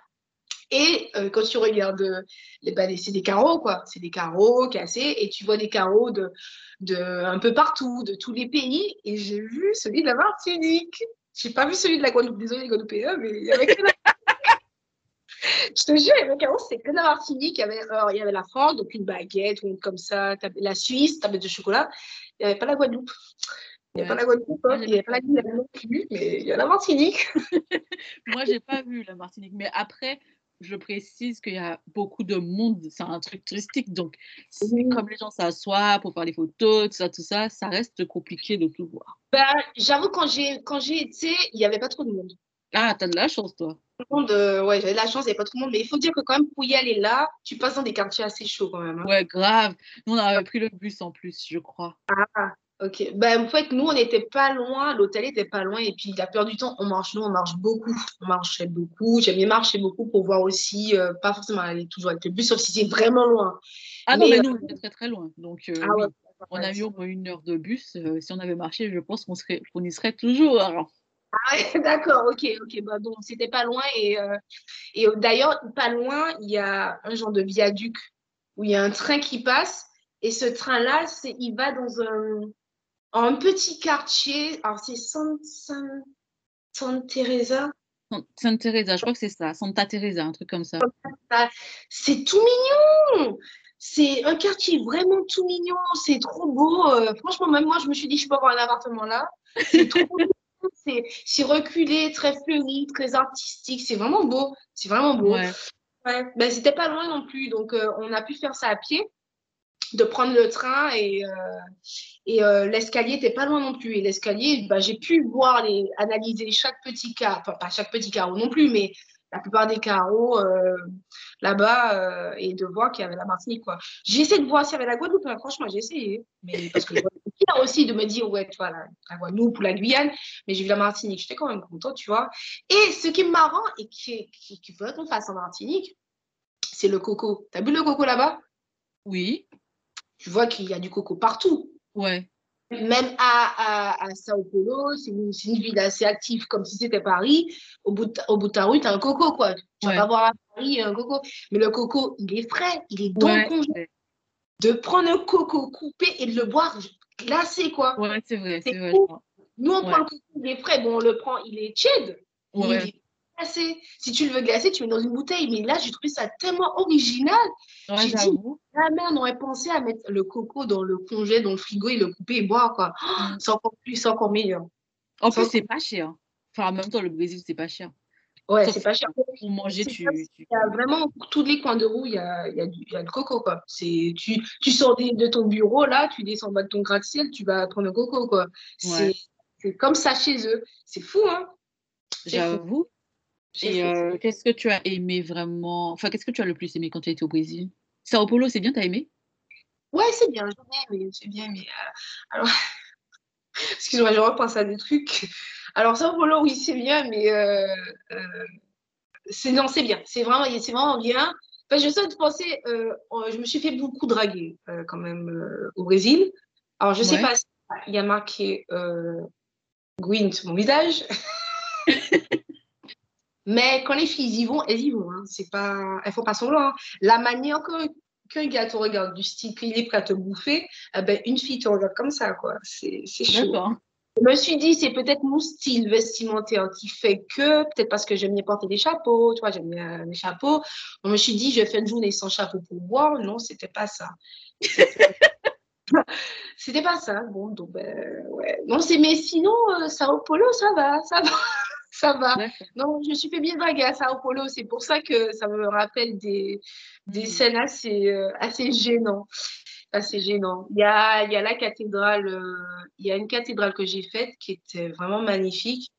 Speaker 3: Et euh, quand tu regardes, euh, les, bah, les- c'est des carreaux quoi. C'est des carreaux cassés et tu vois des carreaux de, de un peu partout, de tous les pays. Et j'ai vu celui de la Martinique. J'ai pas vu celui de la Guadeloupe. Désolé les Guadeloupéens, mais il y avait que la... Je te jure, un carreau, c'était que la Martinique. Il y avait, il y avait la France, donc une baguette, ou comme ça. La Suisse, tablette de chocolat. Il n'y avait pas la Guadeloupe. Il n'y
Speaker 1: Ouais.
Speaker 3: pas la Guadeloupe, hein. Il n'y avait
Speaker 1: pas
Speaker 3: la Guyane non plus, mais il y a la Martinique.
Speaker 1: Moi, j'ai pas vu la Martinique, mais après, je précise qu'il y a beaucoup de monde, c'est un truc touristique, donc comme les gens s'assoient pour faire des photos, tout ça, tout ça, ça reste compliqué de tout voir.
Speaker 3: Ben, j'avoue, quand j'ai quand j'ai été, il n'y avait pas trop de monde.
Speaker 1: Ah, t'as de la chance, toi.
Speaker 3: Monde, euh, ouais, j'avais de la chance, il n'y avait pas trop de monde, mais il faut dire que quand même, pour y aller là, tu passes dans des quartiers assez chauds quand même. hein.
Speaker 1: Ouais, grave. Nous, on avait pris le bus en plus, je crois.
Speaker 3: Ok. Ben, en fait, nous, on n'était pas loin, l'hôtel était pas loin, et puis la plupart du temps, on marche, nous, on marche beaucoup. On marchait beaucoup. J'aime bien marcher beaucoup pour voir aussi, euh, pas forcément aller toujours avec le bus, sauf si c'est vraiment loin.
Speaker 1: Ah non,
Speaker 3: Mais,
Speaker 1: mais nous, on était très très loin. Donc, euh,
Speaker 3: Ah ouais,
Speaker 1: une heure de bus. Euh, si on avait marché, je pense qu'on serait, y serait toujours.
Speaker 3: Ah ouais, d'accord, ok, ok. Bah, donc, c'était pas loin. Et, euh, et euh, d'ailleurs, pas loin, il y a un genre de viaduc où il y a un train qui passe. Et ce train-là, il va dans un, un petit quartier. Alors, c'est San, San, San Teresa.
Speaker 1: Sainte Teresa, je crois que c'est ça. Santa Teresa, un truc comme ça.
Speaker 3: C'est tout mignon. C'est un quartier vraiment tout mignon. C'est trop beau. Euh, franchement, même moi, je me suis dit, je peux avoir un appartement là. C'est trop mignon. C'est c'est reculé, très fleuri, très artistique. C'est vraiment beau. C'est vraiment beau.
Speaker 1: Ouais.
Speaker 3: Ouais. Ben, c'était pas loin non plus. Donc, euh, on a pu faire ça à pied, de prendre le train et, euh, et euh, l'escalier était pas loin non plus. Et l'escalier, bah, j'ai pu voir les, analyser chaque petit carreau, enfin, pas chaque petit carreau non plus, mais la plupart des carreaux euh, là-bas et de voir qu'il y avait la Martinique. quoi. J'ai essayé de voir s'il y avait la Guadeloupe. mais franchement, j'ai essayé. Mais parce que fière aussi de me dire, ouais, tu vois, la, Guadeloupe ou la Guyane, mais j'ai vu la Martinique. J'étais quand même contente, tu vois. Et ce qui est marrant et qui, qui, qui veut qu'on fasse en Martinique, c'est le coco. T'as vu le coco là-bas?
Speaker 1: Oui.
Speaker 3: Tu vois qu'il y a du coco partout.
Speaker 1: Ouais.
Speaker 3: Même à, à, à Sao Paulo, c'est une, une ville assez active, comme si c'était Paris. Au bout de, au bout de ta rue, tu as un coco, quoi. Tu vas pas voir à Paris un coco. Mais le coco, il est frais, il est dans
Speaker 1: Ouais.
Speaker 3: le congé. De prendre un coco coupé et de le boire glacé, quoi.
Speaker 1: Ouais, c'est vrai,
Speaker 3: C'est
Speaker 1: vrai.
Speaker 3: Nous, on prend le coco, il est frais. Bon, on le prend, il est tiède. mais
Speaker 1: Ouais.
Speaker 3: Il est glacé. Si tu le veux glacé, tu mets dans une bouteille. Mais là, j'ai trouvé ça tellement original.
Speaker 1: Ouais,
Speaker 3: J'ai dit. Jamais on aurait pensé à mettre le coco dans le congé, dans le frigo et le couper et boire, quoi.
Speaker 1: Mm.
Speaker 3: c'est encore plus, c'est encore meilleur.
Speaker 1: En plus, c'est pas cher. Enfin, en même temps, le Brésil, c'est pas cher.
Speaker 3: Ouais, c'est pas cher.
Speaker 1: Pour manger, tu. tu-
Speaker 3: Il y a vraiment tous les coins de roue, il y a, y a, y a le coco, quoi. C'est, tu, tu sors de ton bureau, là, tu descends en bas de ton gratte-ciel, tu vas prendre le coco, quoi. C'est,
Speaker 1: Ouais.
Speaker 3: c'est comme ça chez eux. C'est fou, hein.
Speaker 1: J'avoue. Et euh, qu'est-ce que tu as aimé vraiment? Enfin, qu'est-ce que tu as le plus aimé quand tu as été au Brésil? Sao Paulo, c'est bien, t'as aimé?
Speaker 3: Ouais, c'est bien, j'ai bien aimé, c'est bien aimé. Euh, Alors, excuse-moi, je repense à des trucs. Alors, Sao Paulo, oui, c'est bien, mais euh, euh, c'est, non, c'est bien. C'est vraiment, c'est vraiment bien. Enfin, je sais de penser, je me suis fait beaucoup draguer quand même au Brésil. Alors, je sais
Speaker 1: Ouais.
Speaker 3: pas s'il y a marqué euh, Gwyn sur mon visage. Mais quand les filles y vont, elles y vont. Hein. C'est pas... Elles font pas semblant. hein. La manière que- qu'un gars te regarde du style qu'il est prêt à te bouffer, eh ben, une fille te regarde comme ça. quoi. C'est c'est chaud.
Speaker 1: D'accord.
Speaker 3: Je me suis dit, c'est peut-être mon style vestimentaire qui fait que, peut-être parce que j'aime bien porter des chapeaux, tu vois, j'aime bien les chapeaux. Je me suis dit, je faire une journée sans chapeau pour boire. Non, c'était pas ça. C'était pas ça. Bon, donc, ben, ouais. Non, c'est, mais sinon, euh, Sao Paulo, ça va, ça va, ça va. Non, je me suis fait bien draguer à Sao Paulo. C'est pour ça que ça me rappelle des, des
Speaker 1: Mm.
Speaker 3: scènes assez, euh, assez gênantes. Assez gênant. Il y a, il y a la cathédrale, euh, il y a une cathédrale que j'ai faite qui était vraiment magnifique.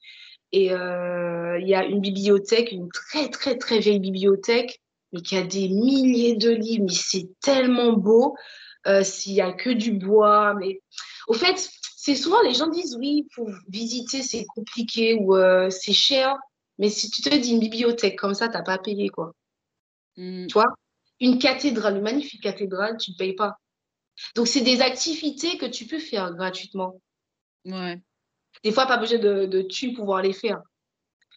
Speaker 3: Et euh, il y a une bibliothèque, une très, très, très vieille bibliothèque, mais qui a des milliers de livres. Mais c'est tellement beau. Euh, s'il y a que du bois. Mais au fait, c'est souvent les gens disent oui, pour visiter, c'est compliqué ou euh, c'est cher. Mais si tu te dis une bibliothèque comme ça, t'as pas à payer, quoi.
Speaker 1: Mm.
Speaker 3: Tu vois, une cathédrale, une magnifique cathédrale, tu ne payes pas. Donc, c'est des activités que tu peux faire gratuitement.
Speaker 1: Ouais.
Speaker 3: Des fois, pas besoin de, pour pouvoir les faire.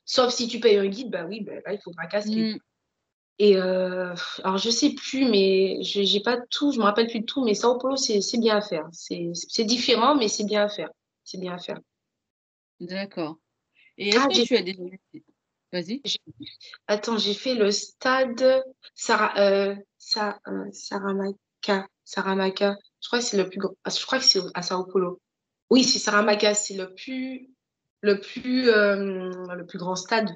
Speaker 3: Sauf si tu payes un guide, bah oui, bah là, il faudra casquer.
Speaker 1: Mm.
Speaker 3: Et euh, alors, je sais plus, mais je j'ai pas tout, je me rappelle plus de tout, mais Sao Paulo, c'est bien à faire. C'est différent, mais c'est bien à faire. C'est bien à faire.
Speaker 1: D'accord. Et est-ce
Speaker 3: Ah,
Speaker 1: que tu as déjà Vas-y.
Speaker 3: Attends, j'ai fait le stade Sara, euh, Sa- euh. Saramacca. Je crois que c'est le plus grand. Je crois que c'est à Sao Paulo. Oui, c'est Saramacca. C'est le plus, le plus, euh, le plus grand stade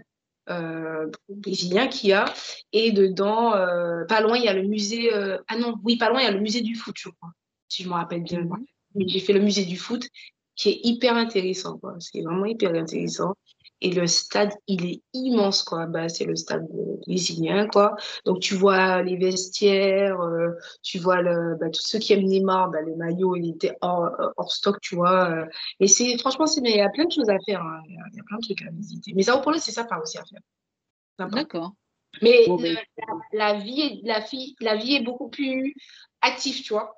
Speaker 3: euh, brésilien qu'il y a. Et dedans, euh, pas loin, il y a le musée. euh, Ah non, oui, pas loin, il y a le musée du foot, je crois. Si je me rappelle bien.
Speaker 1: Mhm.
Speaker 3: Mais J'ai fait le musée du foot qui est hyper intéressant. quoi. C'est vraiment hyper intéressant. Et le stade, il est immense, quoi. Bah, c'est le stade brésilien, quoi. Donc, tu vois les vestiaires, euh, tu vois le, bah, tous ceux qui aiment Neymar, bah, le maillot, il était hors, hors stock, tu vois. Et c'est, franchement, c'est, il y a plein de choses à faire. hein. Il y a- il y a plein de trucs à visiter. Mais Sao Paulo, c'est sympa aussi à faire. Sympa.
Speaker 1: D'accord.
Speaker 3: Mais
Speaker 1: Bon,
Speaker 3: le-
Speaker 1: ben,
Speaker 3: la, la vie est, la, fille, la vie est beaucoup plus active, tu vois.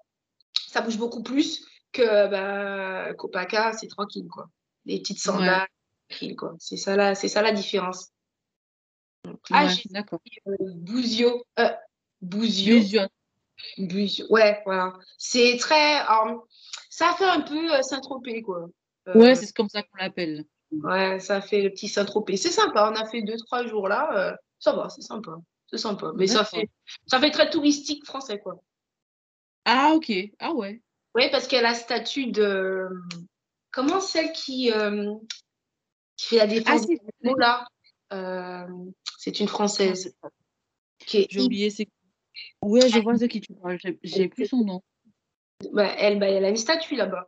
Speaker 3: Ça bouge beaucoup plus que bah, Copacabana, c'est tranquille, quoi. Les petites sandales, quoi. C'est ça, la- c'est ça la différence. Ah,
Speaker 1: ouais,
Speaker 3: j'ai
Speaker 1: d'accord.
Speaker 3: euh, Bouzio. Euh, Bouzio. Buzio. Ouais, voilà. C'est très. ça fait un peu euh, Saint-Tropez, quoi.
Speaker 1: Ouais, c'est comme ça qu'on l'appelle.
Speaker 3: ouais, ça fait le petit Saint-Tropez. C'est sympa. On a fait deux, trois jours là. ça va, c'est sympa. C'est sympa. Mais ça fait, ça fait très touristique français, quoi.
Speaker 1: Ah, ok. Ah, ouais.
Speaker 3: Oui, parce qu'elle a la statue de. Comment celle qui, euh, qui fait la
Speaker 1: Ah,
Speaker 3: défense animaux, là Euh, C'est une Française
Speaker 1: j'ai oublié. C'est... Ouais, je vois de qui tu parles. J'ai, plus son nom.
Speaker 3: Bah, elle, bah, elle a une statue là-bas.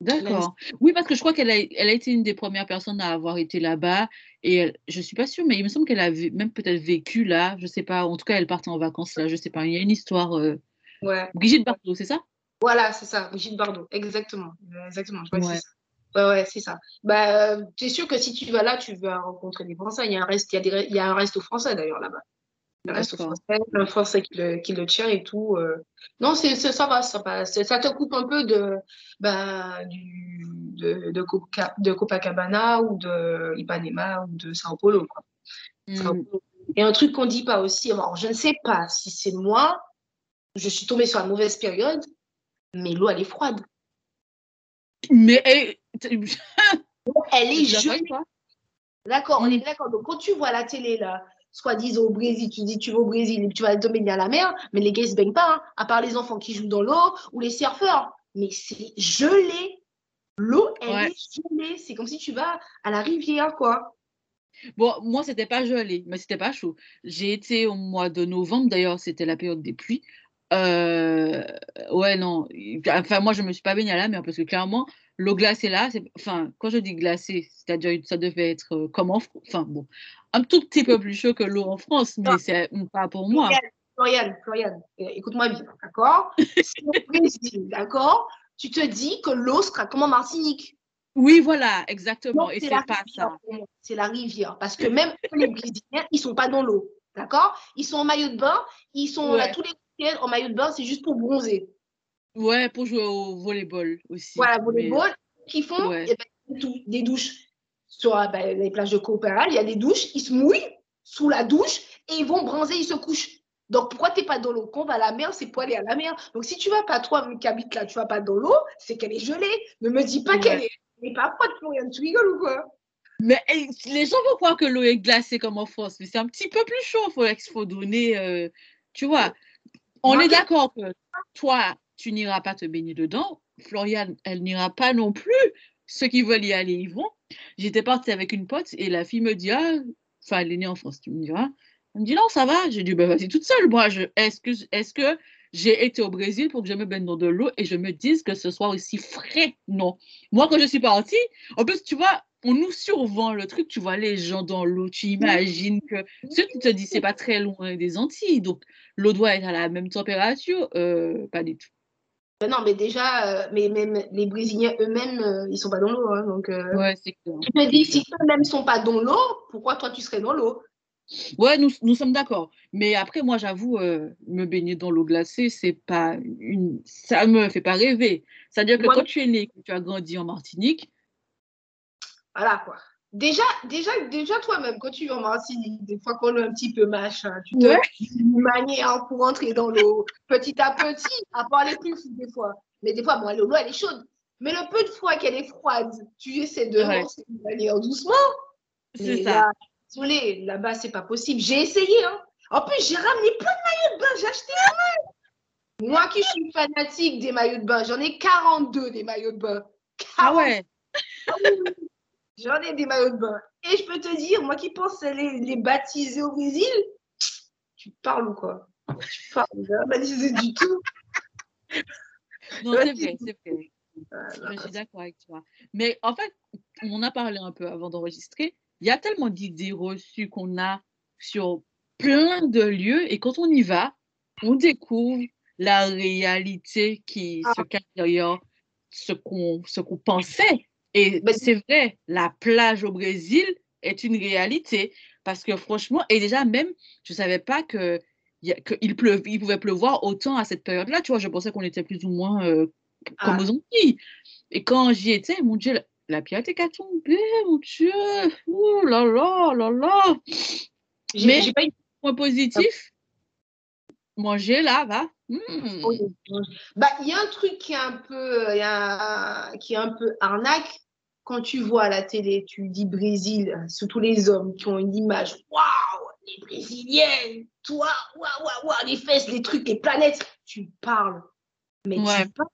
Speaker 1: D'accord. Oui, parce que je crois qu'elle a, elle a été une des premières personnes à avoir été là-bas. Et elle- je suis pas sûre, mais il me semble qu'elle a même peut-être vécu là. Je sais pas. En tout cas, elle partait en vacances là. Je sais pas. Il y a une histoire. euh,
Speaker 3: Ouais.
Speaker 1: Brigitte Bardot, c'est ça?
Speaker 3: Voilà, c'est ça, Brigitte Bardot, exactement. Exactement, je
Speaker 1: Ouais.
Speaker 3: c'est ça. Ouais, ouais, c'est ça. Bah, euh, c'est sûr que si tu vas là, tu vas rencontrer des Français. Il y a un reste, il y a des, il y a un resto français d'ailleurs là-bas. Un resto français, un Français qui le, qui le tient et tout. euh. Non, c'est, ça va, ça va. Ça te coupe un peu de, bah, du, de, de, Coca- de Copacabana ou de Ipanema ou de Sao Paulo, quoi. Sao
Speaker 1: Hmm.
Speaker 3: Paulo. Et un truc qu'on dit pas aussi, alors je ne sais pas si c'est moi, je suis tombée sur la mauvaise période, mais l'eau elle est froide.
Speaker 1: Mais eh,
Speaker 3: Elle est gelée. D'accord, on
Speaker 1: Mm.
Speaker 3: est d'accord. Donc quand tu vois la télé là, soi-disant au Brésil, tu dis tu vas au Brésil et tu vas te baigner à la mer, mais les gars ils se baignent pas, hein, à part les enfants qui jouent dans l'eau ou les surfeurs. Mais c'est gelé. L'eau, elle
Speaker 1: Ouais.
Speaker 3: est gelée. C'est comme si tu vas à la rivière, quoi.
Speaker 1: Bon, moi, c'était pas gelé, mais c'était pas chaud. J'ai été au mois de novembre, d'ailleurs, c'était la période des pluies. Euh, ouais, non. Enfin, moi, je me suis pas baignée à la mer parce que clairement, l'eau glacée là, enfin, quand je dis glacée, c'est-à-dire ça devait être euh, comme en France. Enfin, bon, un tout petit peu plus chaud que l'eau en France, mais c'est pas pour moi.
Speaker 3: Floriane, euh, écoute-moi bien, d'accord? Si au Brésil, d'accord? Tu te dis que l'eau sera comme en Martinique.
Speaker 1: Oui, voilà, exactement. Et
Speaker 3: c'est
Speaker 1: pas
Speaker 3: rivière
Speaker 1: ça.
Speaker 3: C'est la rivière. Parce que même les Brésiliens, ils sont pas dans l'eau. D'accord? Ils sont en maillot de bain. Ils sont là
Speaker 1: Ouais.
Speaker 3: tous les week-ends en maillot de bain. C'est juste pour bronzer.
Speaker 1: Ouais, pour jouer au volleyball aussi.
Speaker 3: Voilà,
Speaker 1: Mais-
Speaker 3: volleyball. Qu'ils font
Speaker 1: Ouais.
Speaker 3: ben, tout- des douches. Sur euh, ben, les plages de Copperal, il y a des douches. Ils se mouillent sous la douche et ils vont bronzer. Ils se couchent. Donc, pourquoi tu n'es pas dans l'eau? Quand on va à la mer, c'est pour aller à la mer. Donc, si tu vas pas, toi qui habites là, tu vas pas dans l'eau, c'est qu'elle est gelée. Ne me dis pas
Speaker 1: Ouais.
Speaker 3: qu'elle est, elle est pas froide, Floriane. Tu rigoles ou quoi?
Speaker 1: Mais les gens vont croire que l'eau est glacée comme en France, mais c'est un petit peu plus chaud. Il faut, faut donner. euh, tu vois, on
Speaker 3: Moi,
Speaker 1: est d'accord que toi, tu n'iras pas te baigner dedans. Floriane, elle n'ira pas non plus. Ceux qui veulent y aller, ils vont. J'étais partie avec une pote et la fille me dit Ah, enfin, elle est née en France, tu me diras. Elle me dit Non, ça va. J'ai dit bah, Vas-y, toute seule. Moi, je, est-ce que, est-ce que j'ai été au Brésil pour que je me baigne dans de l'eau et je me dise que ce soit aussi frais? Non. Moi, quand je suis partie, en plus, tu vois, on nous survend le truc, tu vois les gens dans l'eau, tu imagines que ce qui te dit c'est pas très loin des Antilles, donc l'eau doit être à la même température, euh, pas du tout.
Speaker 3: Ben non, mais déjà, euh, mais même les Brésiliens eux-mêmes, euh, ils sont pas dans l'eau. hein, donc, euh,
Speaker 1: Ouais, c'est clair.
Speaker 3: tu me dis, si eux-mêmes sont pas dans l'eau, pourquoi toi tu serais dans l'eau?
Speaker 1: Ouais, nous, nous sommes d'accord. Mais après, moi, j'avoue, euh, me baigner dans l'eau glacée, c'est pas une, ça me fait pas rêver. C'est-à-dire que quand tu es né, que tu as grandi en Martinique,
Speaker 3: Voilà quoi. Déjà, déjà, déjà toi-même, quand tu vas en Martinique, des fois qu'on est un petit peu machin, tu te
Speaker 1: Ouais.
Speaker 3: manies hein, pour entrer dans l'eau, petit à petit, à part les plus des fois. Mais des fois, bon, l'eau, elle est chaude. Mais le peu de fois qu'elle est froide, tu essaies de
Speaker 1: Ouais.
Speaker 3: manière doucement.
Speaker 1: c'est ça.
Speaker 3: là, désolé, là-bas, c'est pas possible. J'ai essayé, hein. En plus, j'ai ramené plein de maillots de bain, j'ai acheté mal. Moi qui suis fanatique des maillots de bain, j'en ai 42 des maillots de bain.
Speaker 1: Ah ouais,
Speaker 3: J'en ai des maillots de bain. Et je peux te dire, moi qui pense les, les baptiser au Brésil, tu parles ou quoi? Tu parles, pas baptiser du tout.
Speaker 1: non,
Speaker 3: Ouais,
Speaker 1: c'est vrai, c'est vrai.
Speaker 3: Ah,
Speaker 1: Je suis d'accord avec toi. Mais en fait, on en a parlé un peu avant d'enregistrer. il y a tellement d'idées reçues qu'on a sur plein de lieux et quand on y va, on découvre la réalité qui
Speaker 3: Ah.
Speaker 1: se cache derrière ce qu'on ce qu'on pensait. Et
Speaker 3: Ben,
Speaker 1: c'est vrai, la plage au Brésil est une réalité parce que franchement, et déjà même, je savais pas que a- qu'il pleuve, il pouvait pleuvoir autant à cette période-là. Tu vois, je pensais qu'on était plus ou moins euh, comme
Speaker 3: Ah.
Speaker 1: aux Antilles. Et quand j'y étais, mon Dieu, la, la pierre était qu'à tomber, mon Dieu. Ouh là là là là. Mais-
Speaker 3: j'ai pas eu
Speaker 1: Point positif, manger là, va. Hmm.
Speaker 3: Bah, il y a un truc qui est un peu, y a un- qui est un peu arnaque. Quand tu vois à la télé, tu dis Brésil, surtout les hommes qui ont une image, waouh, les Brésiliennes, toi, waouh, waouh, waouh, les fesses, les trucs, les planètes. Tu parles, mais
Speaker 1: Ouais.
Speaker 3: tu parles.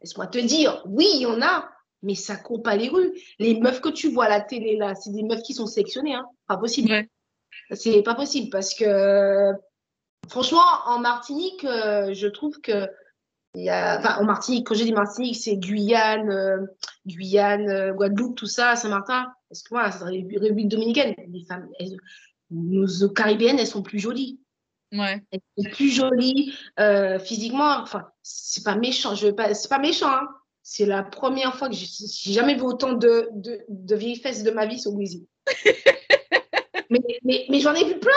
Speaker 3: Laisse-moi te dire, oui, il y en a, mais ça court pas les rues. Les meufs que tu vois à la télé là, c'est des meufs qui sont sélectionnées, hein. Pas possible.
Speaker 1: Ouais.
Speaker 3: C'est pas possible parce que franchement, en Martinique, euh, je trouve que il y a, enfin, en Martinique, quand j'ai dit Martinique, c'est Guyane, euh, Guyane, euh, Guadeloupe, tout ça, Saint-Martin. Parce que voilà, c'est la République dominicaine. Les femmes, elles- nos caribéennes, elles sont plus jolies.
Speaker 1: Ouais.
Speaker 3: Elles sont plus jolies euh, physiquement. Enfin, c'est pas méchant. Je veux pas, c'est pas méchant. Hein. C'est la première fois que j'ai jamais vu autant de, de, de vieilles fesses de ma vie sur Brésil. mais mais, mais j'en ai vu plein.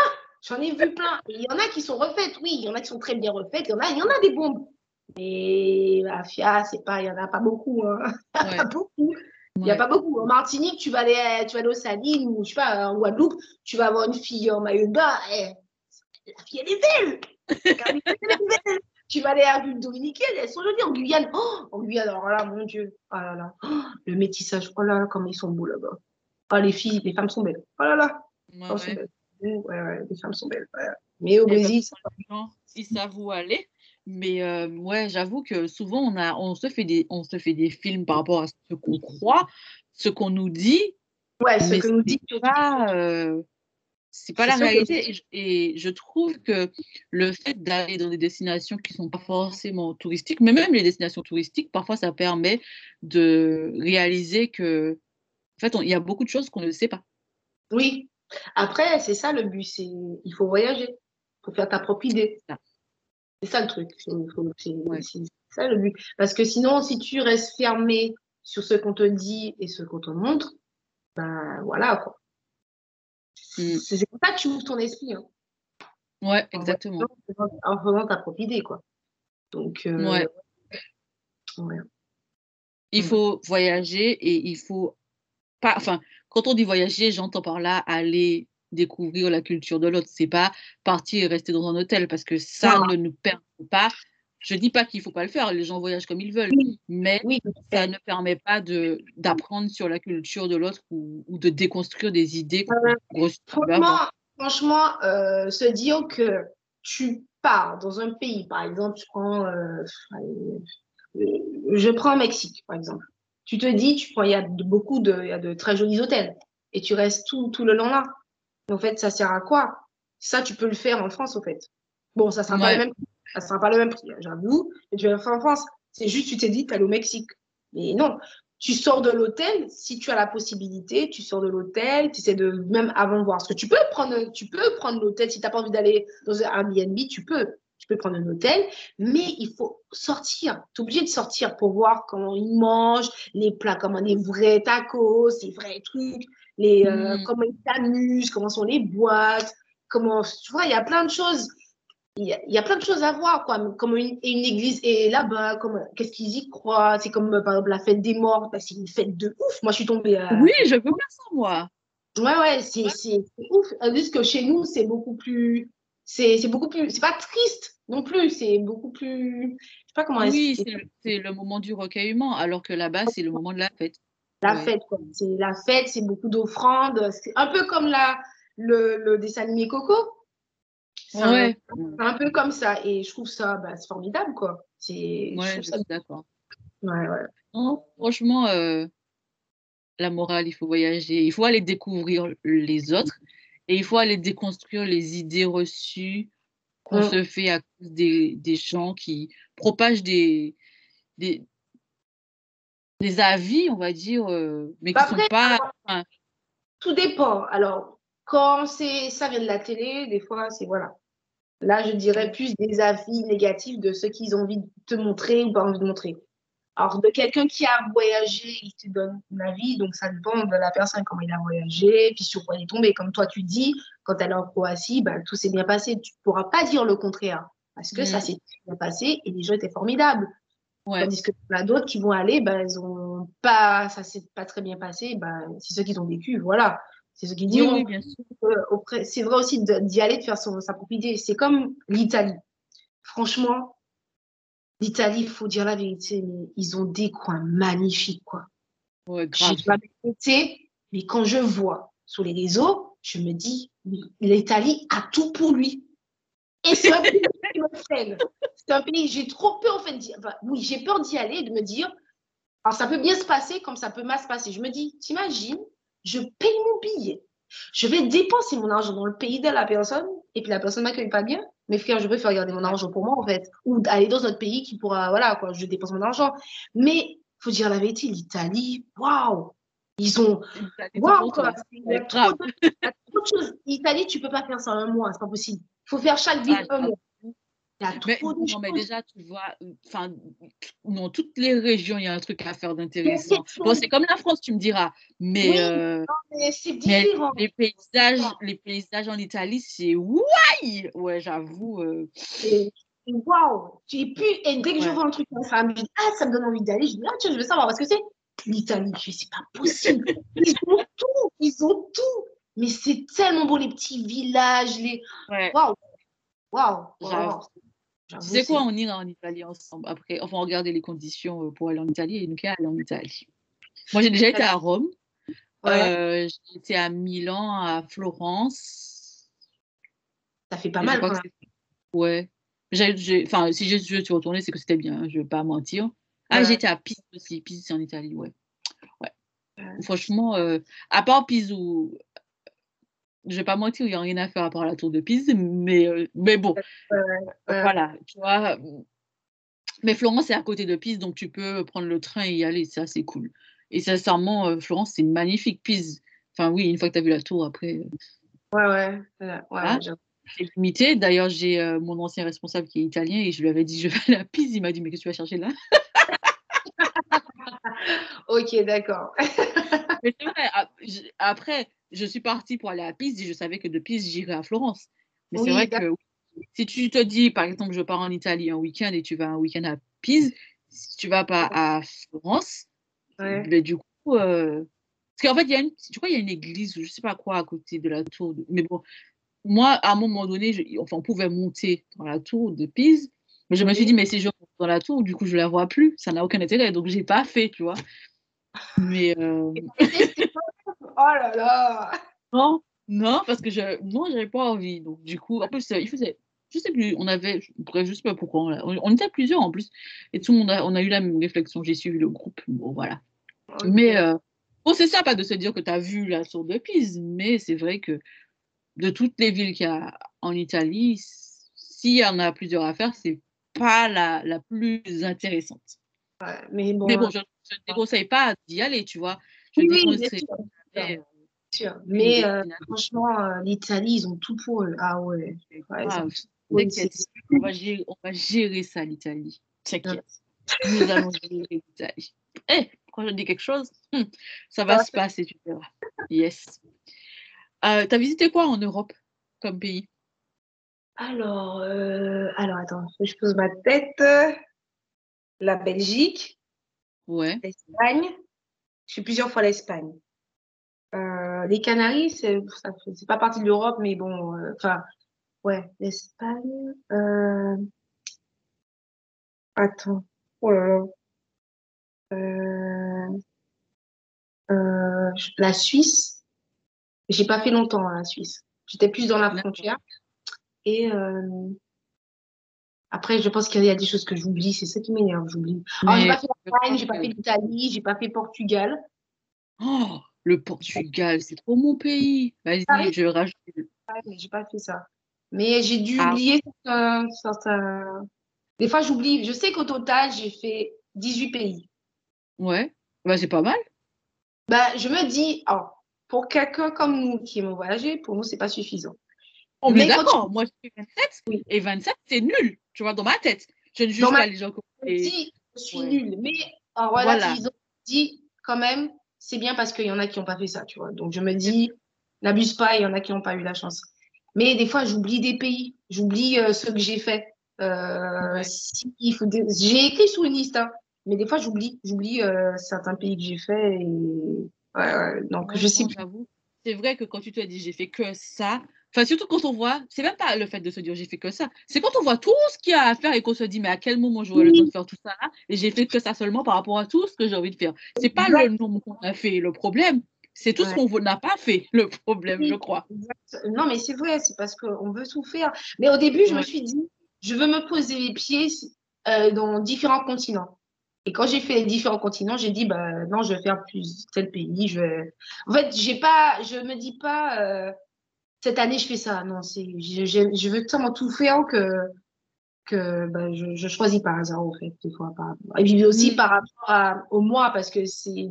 Speaker 3: J'en ai vu plein. Il y en a qui sont refaites, oui. Il y en a qui sont très bien refaites. Il y en a, il y en a des bombes. Mais la FIA, c'est pas, il y en a pas beaucoup. Hein. Il y en a
Speaker 1: Ouais.
Speaker 3: pas beaucoup. Il n'y a
Speaker 1: Ouais.
Speaker 3: pas beaucoup. En Martinique, tu vas aller, tu vas aller au Salines ou je sais pas, en Guadeloupe, tu vas avoir une fille en maillot de bain. eh, la fille, elle est belle. Tu vas aller à l'île dominicaine, elles sont jolies. En Guyane, oh, en Guyane, alors là, mon Dieu, oh là là, oh, le métissage, oh là là, comme ils sont beaux là-bas. Oh, les filles, les femmes sont belles. Oh là là,
Speaker 1: Ouais,
Speaker 3: sont
Speaker 1: ouais.
Speaker 3: belles. Les femmes sont belles. Mais au Brésil, ça-
Speaker 1: ils savent où aller. Mais euh, ouais, j'avoue que souvent on a, on se fait des, on se fait des films par rapport à ce qu'on croit, ce qu'on nous dit,
Speaker 3: ouais, ce que nous dit.
Speaker 1: pas, euh, c'est pas la
Speaker 3: que-
Speaker 1: réalité. Et je, et je trouve que le fait d'aller dans des destinations qui sont pas forcément touristiques, mais même les destinations touristiques, parfois ça permet de réaliser que, en fait, il y a beaucoup de choses qu'on ne sait pas.
Speaker 3: Oui. Après, c'est ça le but, c'est il faut voyager, il faut faire ta propre idée. C'est ça le truc, c'est
Speaker 1: Ouais.
Speaker 3: ça le but. Parce que sinon, si tu restes fermé sur ce qu'on te dit et ce qu'on te montre, ben voilà quoi.
Speaker 1: Mm.
Speaker 3: C'est comme ça que tu ouvres ton esprit, hein,
Speaker 1: Ouais,
Speaker 3: en
Speaker 1: exactement.
Speaker 3: en faisant ta propre idée quoi. Donc, euh,
Speaker 1: Ouais.
Speaker 3: ouais.
Speaker 1: Il faut voyager et il faut pas. Enfin, quand on dit voyager, j'entends par là aller découvrir la culture de l'autre. C'est pas partir et rester dans un hôtel parce que ça
Speaker 3: Non.
Speaker 1: ne nous permet pas. Je dis pas qu'il faut pas le faire. Les gens voyagent comme ils veulent,
Speaker 3: Oui.
Speaker 1: mais
Speaker 3: Oui,
Speaker 1: ça ne permet pas de d'apprendre sur la culture de l'autre ou, ou de déconstruire des idées
Speaker 3: Euh. Franchement, franchement euh, se dire que tu pars dans un pays, par exemple, je prends, euh, je prends Mexique, par exemple. Tu te dis, tu prends, il y a de, beaucoup de, y a de très jolis hôtels et tu restes tout, tout le long là. Mais en fait, ça sert à quoi? Ça, tu peux le faire en France, au fait. Bon, ça sera pas le même, ça sera pas le même prix, j'avoue. Mais tu vas le faire en France. C'est juste, tu t'es dit, tu allé au Mexique. Mais non, tu sors de l'hôtel, si tu as la possibilité, tu sors de l'hôtel, tu essaies de même avant de voir. Parce que tu peux prendre, tu peux prendre l'hôtel si tu n'as pas envie d'aller dans un Airbnb, tu peux. Tu peux prendre un hôtel, mais il faut sortir. Tu es obligé de sortir pour voir comment ils mangent, les plats, comment les vrais tacos, les vrais trucs, les, euh,
Speaker 1: Mm.
Speaker 3: comment ils s'amusent, comment sont les boîtes, comment, tu vois, il y a plein de choses. Il y, a, il y a plein de choses à voir, quoi. Comme une, et une église est là-bas, qu'est-ce qu'ils y croient. C'est comme, euh, par exemple, la fête des morts, bah, c'est une fête de ouf. Moi, je suis tombée à.
Speaker 1: Oui, je veux bien ça, moi.
Speaker 3: Ouais, ouais, c'est c'est ouf. Tandis que chez nous, c'est beaucoup plus. C'est beaucoup plus. C'est pas triste non plus. C'est beaucoup plus. Je sais pas comment
Speaker 1: Oui, c'est le, c'est le moment du recueillement, alors que là-bas, c'est le moment de la fête.
Speaker 3: La
Speaker 1: Ouais.
Speaker 3: fête, quoi. C'est la fête, c'est beaucoup d'offrandes. C'est un peu comme la, le, le dessin animé Coco. C'est
Speaker 1: Ouais,
Speaker 3: un, peu comme ça. Et je trouve ça, bah, c'est formidable, quoi. C'est.
Speaker 1: ouais, je
Speaker 3: ça-
Speaker 1: suis d'accord.
Speaker 3: Ouais, ouais.
Speaker 1: Non, franchement, euh, la morale, il faut voyager, il faut aller découvrir les autres et il faut aller déconstruire les idées reçues qu'on
Speaker 3: Mm.
Speaker 1: se fait à cause des, des gens qui propagent des, des, des avis, on va dire, euh, mais qui
Speaker 3: Bah
Speaker 1: sont pas.
Speaker 3: Tout dépend. Alors, quand c'est ça vient de la télé, des fois, c'est voilà. Là, je dirais plus des avis négatifs de ceux qu'ils ont envie de te montrer ou pas envie de montrer. Alors, de quelqu'un qui a voyagé, il te donne un avis, donc ça dépend de la personne, comment il a voyagé, puis sur quoi il est tombé. Comme toi, tu dis, quand elle est en Croatie, bah, tout s'est bien passé. Tu ne pourras pas dire le contraire, parce que ça
Speaker 1: Mm.
Speaker 3: s'est bien passé et les gens étaient formidables.
Speaker 1: Ouais.
Speaker 3: Tandis que a d'autres qui vont aller, bah, elles ont pas, ça s'est pas très bien passé, bah, c'est ceux qui ont vécu, voilà. C'est ceux qui
Speaker 1: Oui,
Speaker 3: diront.
Speaker 1: oui, bien sûr.
Speaker 3: Euh, c'est vrai aussi d'y aller, de faire son, sa propre idée. C'est comme l'Italie. Franchement, l'Italie, il faut dire la vérité, mais ils ont des coins magnifiques, quoi.
Speaker 1: Ouais,
Speaker 3: J'ai
Speaker 1: grave.
Speaker 3: jamais été, mais quand je vois sur les réseaux, je me dis, l'Italie a tout pour lui. Et c'est un pays qui me freine. C'est un pays, j'ai trop peur, en fait, d'y- enfin, oui, j'ai peur d'y aller, de me dire, alors ça peut bien se passer comme ça peut mal se passer. Je me dis, t'imagines, je paye mon billet, je vais dépenser mon argent dans le pays de la personne, et puis la personne m'accueille pas bien. Mes frères, je préfère garder mon argent pour moi, en fait, ou aller dans un autre pays qui pourra, voilà, quoi, je dépense mon argent. Mais, faut dire la vérité, l'Italie, waouh, ils ont, waouh, quoi. L'Italie, tu peux pas faire ça en un mois, c'est pas possible. Il faut faire chaque ville
Speaker 1: Ah,
Speaker 3: un mois.
Speaker 1: Mais, non, mais déjà, tu vois, enfin, dans toutes les régions, il y a un truc à faire d'intéressant. Bon, c'est comme la France, tu me diras, mais,
Speaker 3: Oui.
Speaker 1: euh,
Speaker 3: Mais
Speaker 1: mais les paysages, les paysages en Italie, c'est ouaille! Ouais, j'avoue. euh,
Speaker 3: waouh! Et puis, et dès que je
Speaker 1: Ouais.
Speaker 3: vois un truc comme ça, je me dis, ah, ça me donne envie d'aller. Je dis, ah, tiens, je veux savoir parce que c'est l'Italie. Je c'est pas possible. Ils ont tout. Ils ont tout. Mais c'est tellement beau, les petits villages, les.
Speaker 1: ouais.
Speaker 3: Waouh! Waouh!
Speaker 1: Tu sais quoi, on ira en Italie ensemble. Après, enfin, regarder les conditions euh, pour aller en Italie et nous qu'à aller en Italie. Moi, j'ai déjà été à Rome.
Speaker 3: Ouais,
Speaker 1: Euh, j'ai été à Milan, à Florence.
Speaker 3: ça fait pas
Speaker 1: Et
Speaker 3: mal quand
Speaker 1: que
Speaker 3: même.
Speaker 1: Ouais. Enfin, si je, je suis retournée, c'est que c'était bien, hein, je vais pas mentir. Ah,
Speaker 3: Ouais.
Speaker 1: j'étais à Pise aussi. Pise, c'est en Italie, ouais. ouais.
Speaker 3: Ouais.
Speaker 1: Franchement, euh, à part Pise où. Je vais pas mentir, il n'y a rien à faire à part la tour de Pise, mais, euh, mais bon, voilà, tu vois. Mais Florence est à côté de Pise, donc tu peux prendre le train et y aller, ça c'est cool. Et sincèrement, euh, Florence, c'est magnifique. Pise, enfin oui, une fois que tu as vu la tour, après, euh,
Speaker 3: Ouais, ouais. Ouais,
Speaker 1: c'est limité. D'ailleurs, j'ai euh, mon ancien responsable qui est italien et je lui avais dit, je vais à Pise. Il m'a dit, mais qu'est-ce que tu vas chercher là?
Speaker 3: Ok, d'accord.
Speaker 1: Mais c'est vrai, après, je suis partie pour aller à Pise et je savais que de Pise, j'irais à Florence. Mais c'est vrai que si tu te dis, par exemple, je pars en Italie un week-end et tu vas un week-end à Pise, si tu vas pas à Florence,
Speaker 3: Ouais.
Speaker 1: ben, du coup, euh, parce qu'en fait, il y a une, je crois qu'il y a une église ou je sais pas quoi à côté de la tour. de- Mais bon, moi, à un moment donné, je- enfin, on pouvait monter dans la tour de Pise, mais je me suis dit, mais si je dans la tour, du coup, je la vois plus, ça n'a aucun intérêt, donc j'ai pas fait, tu vois. Mais euh,
Speaker 3: Oh là là!
Speaker 1: non, non, parce que je, non, j'avais pas envie. Donc, du coup, en plus, euh, il faisait, je sais plus, on avait, je, bref, je sais pas pourquoi, on, on- on était plusieurs en plus, et tout le monde a, on a eu la même réflexion. J'ai suivi le groupe, bon, voilà. Mais euh, bon, c'est sympa de se dire que tu as vu la tour de Pise, mais c'est vrai que de toutes les villes qu'il y a en Italie, s'il y en a plusieurs à faire, c'est pas la, la plus intéressante.
Speaker 3: Ouais, mais bon,
Speaker 1: Mais bon, je ne te déconseille pas d'y aller, tu vois. Je
Speaker 3: oui,
Speaker 1: te
Speaker 3: oui, bien
Speaker 1: déconseille
Speaker 3: sûr,
Speaker 1: jamais,
Speaker 3: bien sûr. Mais euh, franchement, euh, l'Italie, ils ont tout pour eux. Ah ouais. c'est-
Speaker 1: on va gérer, on va gérer ça, l'Italie. T'inquiète. Nous allons gérer l'Italie. Eh, quand je dis quelque chose, hmm, ça va se passer, tu verras. Yes. Euh, T'as visité quoi en Europe comme pays?
Speaker 3: Alors, euh, alors attends, je pose ma tête. La Belgique,
Speaker 1: Ouais.
Speaker 3: l'Espagne. Je suis plusieurs fois l'Espagne. Euh, les Canaries, c'est ça c'est pas partie de l'Europe, mais bon, euh, enfin, ouais, l'Espagne. Euh... Attends, oh là là. Euh... euh, je- la Suisse. J'ai pas fait longtemps hein, la Suisse. J'étais plus dans la frontière. Et euh, après, je pense qu'il y a des choses que j'oublie. C'est ça qui m'énerve, j'oublie. Alors, j'ai pas fait l'Espagne, j'ai pas fait l'Italie, j'ai pas fait Portugal.
Speaker 1: Oh, le Portugal, c'est trop mon pays. Vas-y,
Speaker 3: Paris.
Speaker 1: je rajoute.
Speaker 3: Ouais, mais j'ai pas fait ça. Mais j'ai dû
Speaker 1: Ah.
Speaker 3: oublier certains, certains- Des fois, j'oublie. Je sais qu'au total, j'ai fait 18 pays.
Speaker 1: Ouais, bah, c'est pas mal.
Speaker 3: Bah, je me dis, oh, pour quelqu'un comme nous qui aimons voyager, pour nous, c'est pas suffisant.
Speaker 1: On est
Speaker 3: Mais quand
Speaker 1: d'accord. Moi, je suis 27
Speaker 3: Oui.
Speaker 1: et 27, c'est nul, tu vois, dans ma tête. Je ne juge
Speaker 3: Dans ma-
Speaker 1: pas les gens comme et-
Speaker 3: dit, je suis
Speaker 1: Ouais.
Speaker 3: nulle. Mais en
Speaker 1: Voilà.
Speaker 3: on dit quand même, c'est bien parce qu'il y en a qui n'ont pas fait ça, tu vois. Donc je me dis, n'abuse pas, il y en a qui n'ont pas eu la chance. Mais des fois, j'oublie des pays, j'oublie euh, ceux que j'ai fait. Euh, si, des- J'ai écrit sur une liste, hein, mais des fois, j'oublie, j'oublie euh, certains pays que j'ai fait. Et... donc
Speaker 1: Ouais,
Speaker 3: je sais plus.
Speaker 1: C'est vrai que quand tu te dis j'ai fait que ça, enfin surtout quand on voit, c'est même pas le fait de se dire j'ai fait que ça, c'est quand on voit tout ce qu'il y a à faire et qu'on se dit mais à quel moment j'aurai le temps de faire tout ça là et j'ai fait que ça seulement par rapport à tout ce que j'ai envie de faire. C'est pas le nombre qu'on a fait le problème, c'est tout ce qu'on n'a pas fait le problème, je crois.
Speaker 3: Non, mais c'est vrai, c'est parce qu'on veut tout faire. Mais au début, je me suis dit, je veux me poser les pieds euh, dans différents continents. Et quand j'ai fait les différents continents, j'ai dit, bah, non, je vais faire plus tel pays. Je vais... En fait, j'ai pas, je me dis pas, euh, cette année, je fais ça. Non, c'est, je, je, je veux tellement tout faire que, que bah, je, je choisis par hasard, en fait, des fois. Par... Et puis aussi
Speaker 1: Mm.
Speaker 3: par rapport à- au mois, parce que c'est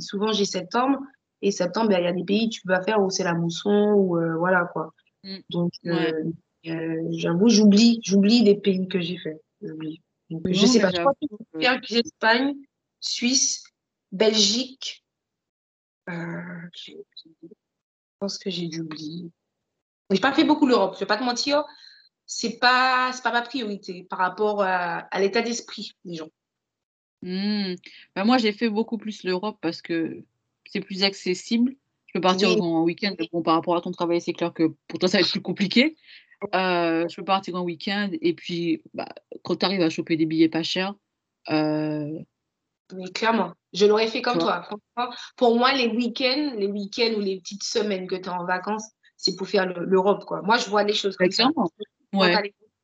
Speaker 3: souvent j'ai septembre. Et septembre, ben, il y a des pays tu vas faire où c'est la mousson, ou euh, voilà quoi.
Speaker 1: Mm.
Speaker 3: Donc,
Speaker 1: Ouais.
Speaker 3: euh, euh, j'avoue, j'oublie, j'oublie des pays que j'ai fait. J'oublie. Donc, je sais pas. Je crois que faire Espagne, Suisse, Belgique. Euh, pense que j'ai dû oublier. J'ai pas fait beaucoup l'Europe. Je vais pas te mentir. C'est pas, c'est pas ma priorité par rapport à, à l'état d'esprit des gens.
Speaker 1: Hmm. Ben, moi, j'ai fait beaucoup plus l'Europe parce que c'est plus accessible. Je peux partir
Speaker 3: Oui.
Speaker 1: en week-end. Bon, par rapport à ton travail, c'est clair que pour toi, ça va être plus compliqué. Euh, je peux partir en week-end et puis bah, quand tu arrives à choper des billets pas chers, euh,
Speaker 3: Mais clairement, je l'aurais fait comme toi. Franchement, pour moi, les week-ends, les week-ends ou les petites semaines que tu es en vacances, c'est pour faire le- l'Europe, quoi. Moi, je vois les choses comme ça. Quand
Speaker 1: Ouais.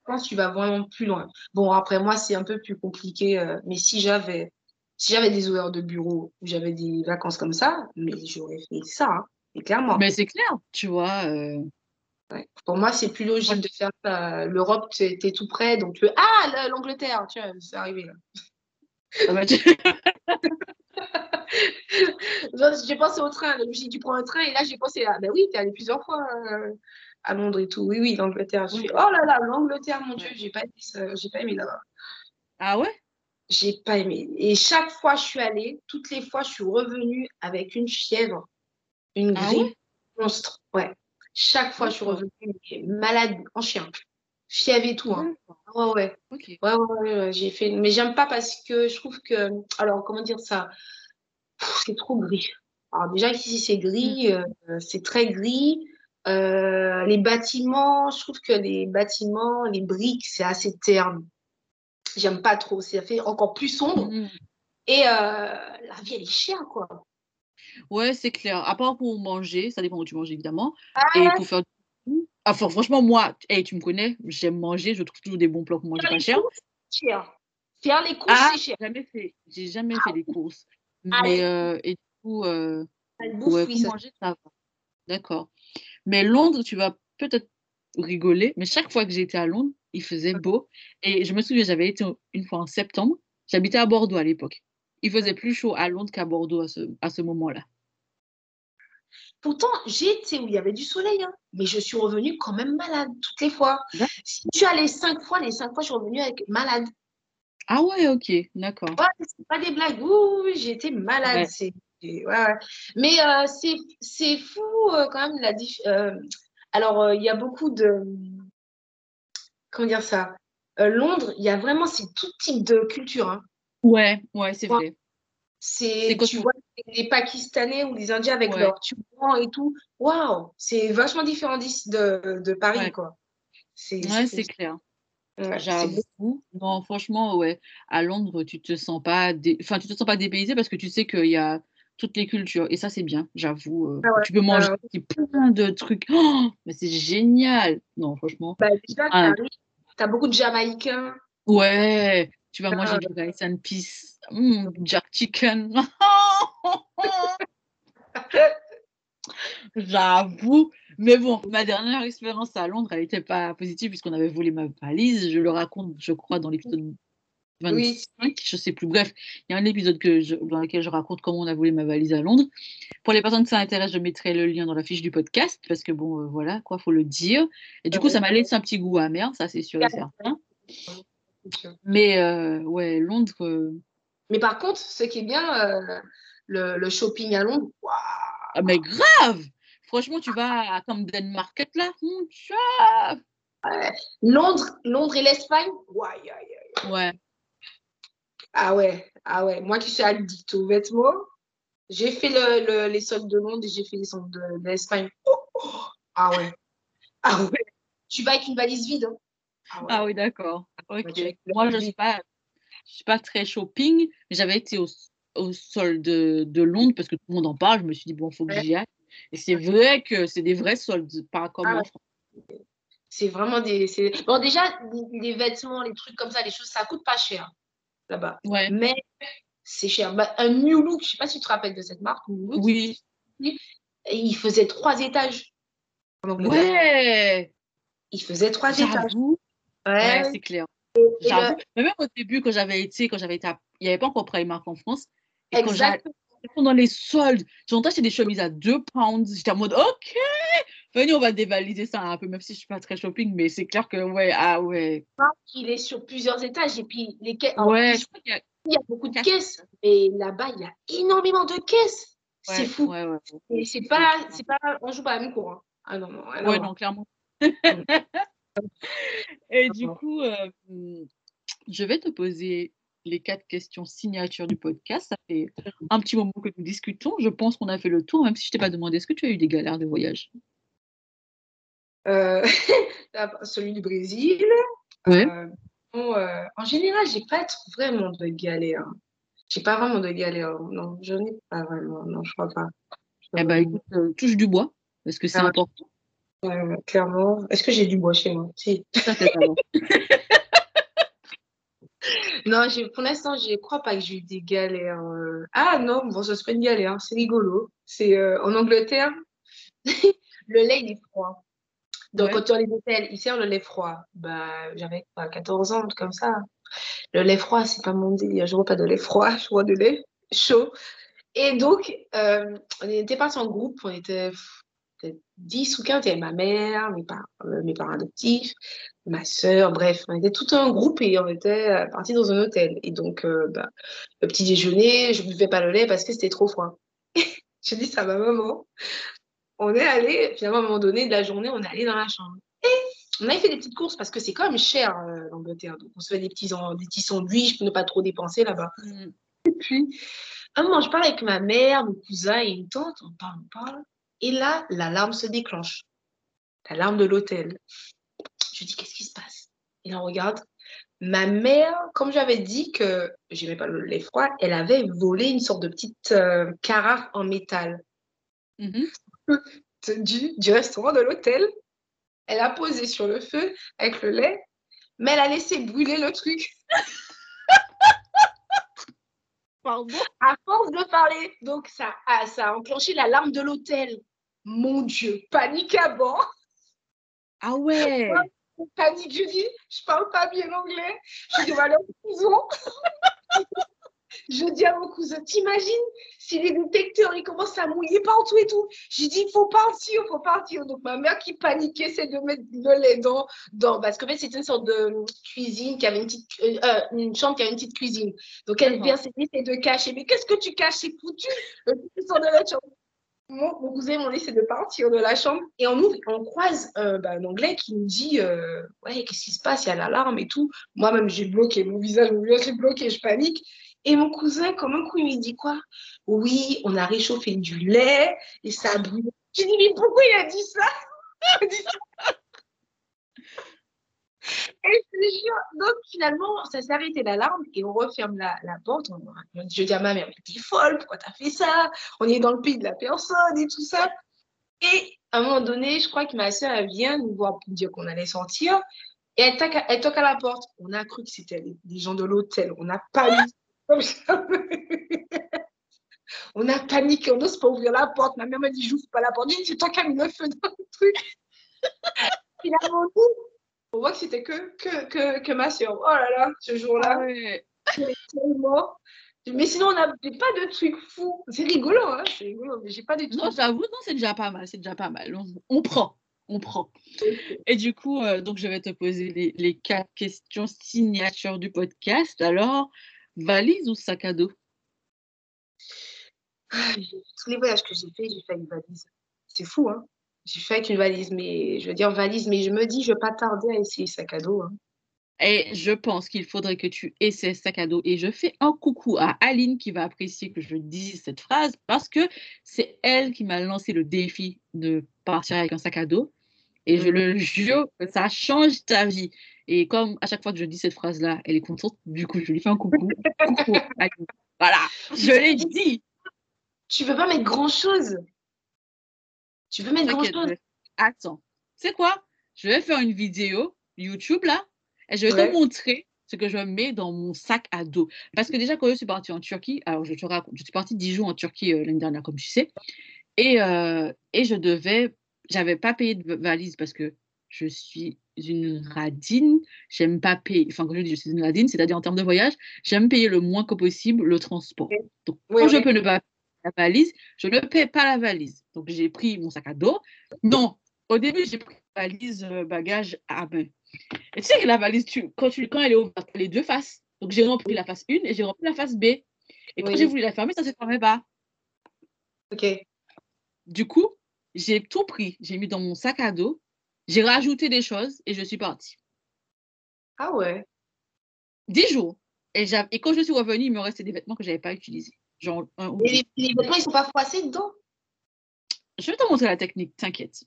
Speaker 3: vacances, tu vas vraiment plus loin. Bon, après, moi, c'est un peu plus compliqué. euh, mais si j'avais si j'avais des horaires de bureau ou j'avais des vacances comme ça, mais j'aurais fait ça, hein. Et clairement.
Speaker 1: Mais c'est clair, tu vois. euh,
Speaker 3: Ouais. Pour moi, c'est plus logique de faire ça. L'Europe, tu es, tout près, donc tu Ah, la- l'Angleterre, tu vois, c'est arrivé là.
Speaker 1: ah bah, tu-
Speaker 3: Genre, J'ai pensé au train. Je me suis dit, tu prends un train, et là, j'ai pensé, ah ben oui, tu es allé plusieurs fois euh, à Londres et tout. Oui, oui, l'Angleterre. Je oh là là, l'Angleterre, mon Dieu, j'ai pas aimé ça. J'ai pas aimé là-bas.
Speaker 1: Ah ouais?
Speaker 3: J'ai pas aimé. Et chaque fois, je suis allée, toutes les fois, je suis revenue avec une fièvre, une
Speaker 1: Ah
Speaker 3: grippe
Speaker 1: ouais?
Speaker 3: monstre. Ouais. Chaque fois, je suis revenue malade en chien. Fièvre et tout. Hein. Ouais, ouais. Ouais, ouais, ouais, j'ai fait. Mais j'aime pas parce que je trouve que. Alors, comment dire ça? C'est trop gris. Alors, déjà, ici, c'est gris, euh, c'est très gris. Euh, les bâtiments, je trouve que les bâtiments, les briques, c'est assez terne. J'aime pas trop. Ça fait encore plus sombre.
Speaker 1: Mhm.
Speaker 3: Et euh, la vie, elle est chère, quoi.
Speaker 1: Ouais, c'est clair. À part pour manger, ça dépend où tu manges évidemment.
Speaker 3: Ah,
Speaker 1: Et pour faire du Enfin, franchement, moi, hey, tu me connais, j'aime manger, je trouve toujours des bons plans pour manger pas cher.
Speaker 3: cher. Faire les courses,
Speaker 1: Ah,
Speaker 3: c'est cher.
Speaker 1: jamais fait. J'ai jamais fait les courses.
Speaker 3: Ah,
Speaker 1: Mais euh, et du coup, euh, ouais, pour manger, ça va. D'accord. Mais Londres, tu vas peut-être rigoler, mais chaque fois que j'étais à Londres, il faisait beau. Et je me souviens, j'avais été une fois en septembre. J'habitais à Bordeaux à l'époque. Il faisait plus chaud à Londres qu'à Bordeaux à ce, à ce moment-là.
Speaker 3: Pourtant, j'ai été où il y avait du soleil, hein, mais je suis revenue quand même malade toutes les fois.
Speaker 1: D'accord.
Speaker 3: Si tu allais cinq fois, les cinq fois, je suis revenue avec malade.
Speaker 1: Ah ouais, ok, d'accord.
Speaker 3: Ouais, c'est pas des blagues. Oui, j'ai été malade.
Speaker 1: Ouais.
Speaker 3: C'est, ouais. Mais euh, c'est, c'est fou euh, quand même la euh, alors, il y a beaucoup de. Comment dire ça? Londres, il y a vraiment c'est tout type de culture. Hein.
Speaker 1: Ouais, ouais, c'est vrai.
Speaker 3: C'est, tu vois les Pakistanais ou les Indiens avec
Speaker 1: Ouais.
Speaker 3: leurs turbans et tout. Waouh, c'est vachement différent d'ici de, de Paris,
Speaker 1: Ouais.
Speaker 3: quoi. C'est,
Speaker 1: Ouais,
Speaker 3: c'est-
Speaker 1: clair.
Speaker 3: ouais,
Speaker 1: J'avoue. Non, franchement, ouais. À Londres, tu te sens pas, dé- enfin, tu te sens pas dépaysé parce que tu sais qu'il y a toutes les cultures. Et ça, c'est bien, j'avoue. euh,
Speaker 3: Ah ouais,
Speaker 1: Tu peux manger
Speaker 3: ouais.
Speaker 1: plein de trucs. Oh, mais c'est génial. Non, franchement.
Speaker 3: Bah, déjà,
Speaker 1: Ah.
Speaker 3: t'as beaucoup de Jamaïcains.
Speaker 1: Ouais, tu vas manger
Speaker 3: Ah.
Speaker 1: du rice and peas, Mm, jerk chicken. J'avoue. Mais bon, ma dernière expérience à Londres, elle n'était pas positive puisqu'on avait volé ma valise. Je le raconte, je crois, dans l'épisode 25, je sais plus. Bref, il y a un épisode que je, dans lequel je raconte comment on a volé ma valise à Londres. Pour les personnes que ça intéresse, je mettrai le lien dans la fiche du podcast parce que bon, euh, voilà, quoi, faut le dire. Et du coup, ça m'a laissé un petit goût amer, ça c'est sûr et certain. Mais euh, ouais, Londres. euh,
Speaker 3: Mais par contre, ce qui est bien, euh, le, le shopping à Londres, waouh,
Speaker 1: Ah, mais grave! Franchement, tu vas à Camden Market là, mon Dieu!
Speaker 3: Londres, Londres et l'Espagne, aïe, aïe.
Speaker 1: Ouais.
Speaker 3: Ah ouais, ah ouais. Moi qui suis addict aux vêtements, j'ai fait le, le- les soldes de Londres et j'ai fait les soldes de, de l'Espagne. Oh, oh. Ah ouais, ah ouais. Tu vas avec une valise vide. hein. Ah ouais.
Speaker 1: Ah oui, d'accord. Ok. Moi, je ne suis pas, je suis pas très shopping, mais j'avais été au, au solde de, de Londres parce que tout le monde en parle. Je me suis dit, bon, il faut que j'y aille. Et c'est vrai que c'est des vrais soldes, pas comme
Speaker 3: Ah
Speaker 1: en. France.
Speaker 3: C'est vraiment des. Bon, déjà, les, vêtements, les trucs comme ça, les choses, ça coûte pas cher là-bas.
Speaker 1: Ouais.
Speaker 3: Mais c'est cher. Bah, un New Look, je sais pas si tu te rappelles de cette marque, New Look,
Speaker 1: Oui.
Speaker 3: il faisait trois étages.
Speaker 1: Ouais.
Speaker 3: Il faisait trois étages.
Speaker 1: Ouais,
Speaker 3: Ouais.
Speaker 1: c'est clair. J'avoue. Mais même au début, quand j'avais été, quand j'avais été, à- il n'y avait pas encore Primark en France. Et quand
Speaker 3: Exactement.
Speaker 1: pendant les soldes, j'entends acheté des chemises à 2 pounds. J'étais en mode, OK, venez, on va dévaliser ça un peu, même si je suis pas très shopping, mais c'est clair que, ouais, ah ouais.
Speaker 3: Il est sur plusieurs étages et puis les caisses.
Speaker 1: Ouais,
Speaker 3: je
Speaker 1: crois qu'il y a.
Speaker 3: Il y a beaucoup de caisses, mais là-bas, il y a énormément de caisses.
Speaker 1: Ouais,
Speaker 3: c'est fou.
Speaker 1: Ouais, ouais,
Speaker 3: Et c'est pas, c'est pas, on joue pas à même cours. hein. Ah non, non,
Speaker 1: Ouais, non, clairement. Et du coup, euh, je vais te poser les quatre questions signature du podcast. Ça fait un petit moment que nous discutons. Je pense qu'on a fait le tour, même si je t'ai pas demandé, est-ce que tu as eu des galères de voyage?
Speaker 3: Euh, celui du Brésil.
Speaker 1: Ouais.
Speaker 3: Euh, bon, euh, en général, j'ai pas vraiment de galère. J'ai pas vraiment de galère. Non, je n'ai pas vraiment. Non, je crois pas.
Speaker 1: Eh ben, écoute, touche du bois, parce que c'est
Speaker 3: Ah
Speaker 1: important.
Speaker 3: Euh, clairement. Est-ce que j'ai du bois chez moi? Si. Non, pour l'instant, je crois pas que j'ai eu des galères. euh. Ah non, bon, ça serait une galère, c'est rigolo. C'est euh, en Angleterre, le lait il est froid. Donc
Speaker 1: Ouais.
Speaker 3: quand tu as les hôtels, ils servent le lait froid. Bah, j'avais quoi, 14 ans, un truc comme ça. Le lait froid, c'est pas mon délire. Je vois pas de lait froid, je vois de lait chaud. Et donc, euh, on était partis en groupe, on était peut-être 10 ou 15, il y avait ma mère, mes, par- euh, mes parents adoptifs, ma sœur, bref, on était tout un groupe et on était euh, partis dans un hôtel. Et donc, euh, bah, le petit déjeuner, je ne buvais pas le lait parce que c'était trop froid. je dis ça à ma maman. On est allé, finalement, à un moment donné de la journée, on est allé dans la chambre. Et on avait fait des petites courses parce que c'est quand même cher, euh, l'Angleterre. Donc, on se fait des petits, des petits sandwichs pour ne pas trop dépenser là-bas.
Speaker 1: Mm.
Speaker 3: Et puis, un moment, je parle avec ma mère, mon cousin et une tante, on parle, on parle. Et là, l'alarme se déclenche. L'alarme de l'hôtel. Je dis, qu'est-ce qui se passe? Et là, on regarde. Ma mère, comme j'avais dit que j'aimais pas le lait froid, elle avait volé une sorte de petite euh, carafe en métal
Speaker 1: Mhm.
Speaker 3: du, du restaurant de l'hôtel. Elle a posé sur le feu avec le lait, mais elle a laissé brûler le truc.
Speaker 1: Pardon?
Speaker 3: À force de parler. Donc, ça a, ça a enclenché l'alarme de l'hôtel. Mon Dieu, panique à bord.
Speaker 1: Ah ouais
Speaker 3: Panique, je dis, je parle pas bien anglais. Je dis, on va aller en prison. je dis à mon cousin, t'imagines si les détecteurs ils commencent à mouiller partout et tout. J'ai dit, il faut partir, il faut partir. Donc, ma mère qui paniquait, c'est de mettre le lait dans. dans parce qu'en fait, c'était une sorte de cuisine qui avait une petite. euh, euh, une chambre qui avait une petite cuisine. Donc, elle vient s'essayer de cacher. Mais qu'est-ce que tu caches? C'est foutu. Le sort de la chambre. Mon, mon cousin m'ont laissé de partir de la chambre et on ouvre, on croise euh, bah, un anglais qui nous dit euh, ouais qu'est-ce qui se passe il y a l'alarme et tout. Moi-même j'ai bloqué mon visage mon visage est bloqué je panique. Et mon cousin comme un coup il me dit quoi? Oui on a réchauffé du lait et ça a brûlé. J'ai dit mais pourquoi Il a dit ça. et je jure, donc finalement ça s'est arrêté l'alarme et on referme la, porte je dis à ma mère mais t'es folle pourquoi t'as fait ça? On est dans le pays de la personne et tout ça. Et à un moment donné, je crois que ma soeur, elle vient nous voir pour dire qu'on allait sortir. Et elle, toque à- la porte. On a cru que c'était les, gens de l'hôtel. On a paniqué. on a paniqué. On n'ose pas ouvrir la porte. Ma mère m'a dit, j'ouvre pas la porte. J'ai dit, toi as mis le feu dans le truc. Finalement, nous, on voit que c'était que, que, que, que ma soeur. Oh là là, ce
Speaker 1: Ah
Speaker 3: jour-là.
Speaker 1: ouais
Speaker 3: Mais tellement. Mais sinon, on n'a pas de trucs fous. C'est rigolo, hein c'est rigolo, mais j'ai pas de trucs.
Speaker 1: Non, j'avoue, non, c'est déjà pas mal, c'est déjà pas mal. On, on prend, on prend. Et du coup, euh, donc je vais te poser les, les quatre questions signatures du podcast. Alors, valise ou sac à dos?
Speaker 3: Ah, Tous les voyages que j'ai fait, j'ai fait une valise. C'est fou, hein. J'ai fait avec une valise, mais je veux dire valise, mais je me dis, je vais pas tarder à essayer le sac à dos. hein.
Speaker 1: Et je pense qu'il faudrait que tu essaies sac à dos. Et je fais un coucou à Aline qui va apprécier que je dise cette phrase parce que c'est elle qui m'a lancé le défi de partir avec un sac à dos. Et je
Speaker 3: Mhm.
Speaker 1: le jure que ça change ta vie. Et comme à chaque fois que je dis cette phrase-là, elle est contente, du coup, je lui fais un coucou. coucou Aline. Voilà, je l'ai dit.
Speaker 3: Tu veux pas mettre grand-chose? Tu veux mettre grand-chose?
Speaker 1: je- Attends, tu sais quoi? Je vais faire une vidéo YouTube là et je vais
Speaker 3: Ouais.
Speaker 1: te montrer ce que je mets dans mon sac à dos. Parce que déjà, quand je suis partie en Turquie, alors je te raconte, je suis partie 10 jours en Turquie euh, l'année dernière, comme tu sais, et, euh, et je devais, j'avais pas payé de valise parce que je suis une radine, j'aime pas payer, enfin, quand je dis je suis une radine, c'est-à-dire en termes de voyage, j'aime payer le moins que possible le transport. Donc,
Speaker 3: Oui,
Speaker 1: quand je
Speaker 3: oui.
Speaker 1: peux ne pas la valise, je ne paie pas la valise. Donc, j'ai pris mon sac à dos. Non, au début, j'ai pris la valise euh, bagage à main. Et tu sais que la valise, tu, quand, tu, quand elle est ouverte, elle a les deux faces. Donc, j'ai rempli la face 1 et j'ai rempli la face B. Et quand
Speaker 3: Oui.
Speaker 1: j'ai voulu la fermer, ça ne se fermait pas.
Speaker 3: Ok.
Speaker 1: Du coup, j'ai tout pris. J'ai mis dans mon sac à dos. J'ai rajouté des choses et je suis partie.
Speaker 3: Ah ouais.
Speaker 1: 10 jours. Et, et quand je suis revenue, il me restait des vêtements que je n'avais pas utilisés. Genre un ou
Speaker 3: Et
Speaker 1: deux.
Speaker 3: les, les vêtements, ils sont pas froissés dedans?
Speaker 1: Je vais te montrer la technique, t'inquiète.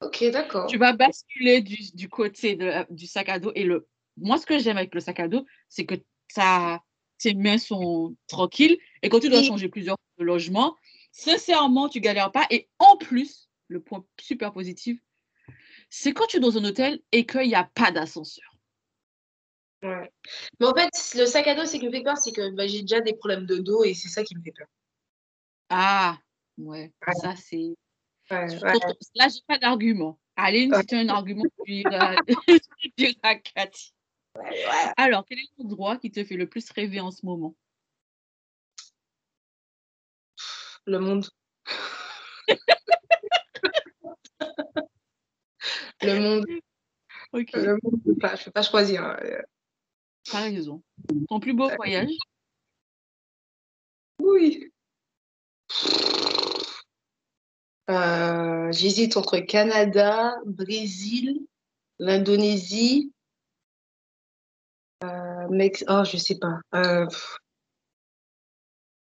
Speaker 3: Ok, d'accord.
Speaker 1: tu vas basculer du, du côté de du sac à dos. Et le, moi, ce que j'aime avec le sac à dos, c'est que ça, tes mains sont tranquilles. Et quand tu dois
Speaker 3: Oui.
Speaker 1: changer plusieurs fois de logement, sincèrement, tu galères pas. Et en plus, le point super positif, c'est quand tu es dans un hôtel et qu'il n'y a pas d'ascenseur.
Speaker 3: Ouais. Mais en fait, le sac à dos, c'est qui me fait peur, c'est que bah, j'ai déjà des problèmes de dos et c'est ça qui me fait peur.
Speaker 1: Ah, ouais,
Speaker 3: Ouais.
Speaker 1: ça c'est.
Speaker 3: Ouais,
Speaker 1: Là, j'ai pas d'argument. Aline,
Speaker 3: Ouais.
Speaker 1: si tu as un argument, tu à Cathy. Alors, quel est l'endroit qui te fait le plus rêver en ce moment?
Speaker 3: Le monde. Le monde.
Speaker 1: Ok.
Speaker 3: Le monde, je ne peux pas, je peux pas choisir.
Speaker 1: T'as raison. Ton plus beau voyage?
Speaker 3: Oui. Euh, J'hésite entre Canada, Brésil, l'Indonésie, euh, Mex... Oh, je sais pas. Euh.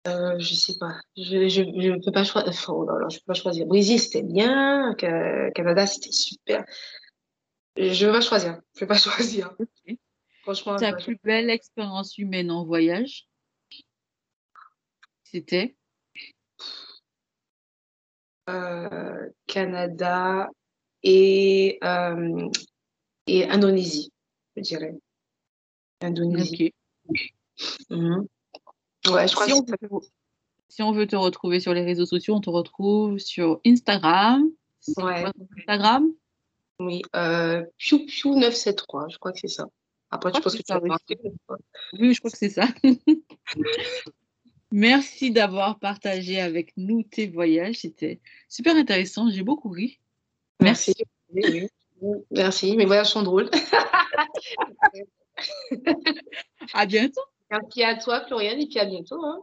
Speaker 3: Euh, je sais pas. Je je peux pas choisir. Oh là là, je peux pas choisir. Brésil, c'était bien. Ca- Canada, c'était super. Je veux pas choisir. Je veux pas choisir. Franchement,
Speaker 1: Ta
Speaker 3: pas
Speaker 1: plus belle expérience humaine en voyage? C'était?
Speaker 3: euh, Canada et, euh, et Indonésie, je dirais. Indonésie. Mhm. Ouais, je crois
Speaker 1: Si
Speaker 3: que
Speaker 1: on, veut te, si on veut te retrouver sur les réseaux sociaux, on te retrouve sur Instagram.
Speaker 3: Ouais.
Speaker 1: Instagram?
Speaker 3: oui. Euh, Piu Piu 973, je crois que c'est ça. Après,
Speaker 1: Je
Speaker 3: tu
Speaker 1: crois
Speaker 3: penses
Speaker 1: que
Speaker 3: tu
Speaker 1: ça,
Speaker 3: vas
Speaker 1: oui. je crois que c'est ça. Merci d'avoir partagé avec nous tes voyages. C'était super intéressant. J'ai beaucoup ri.
Speaker 3: Merci. Merci. Mes voyages sont drôles.
Speaker 1: À bientôt.
Speaker 3: Merci à toi, Floriane, et puis à bientôt. hein.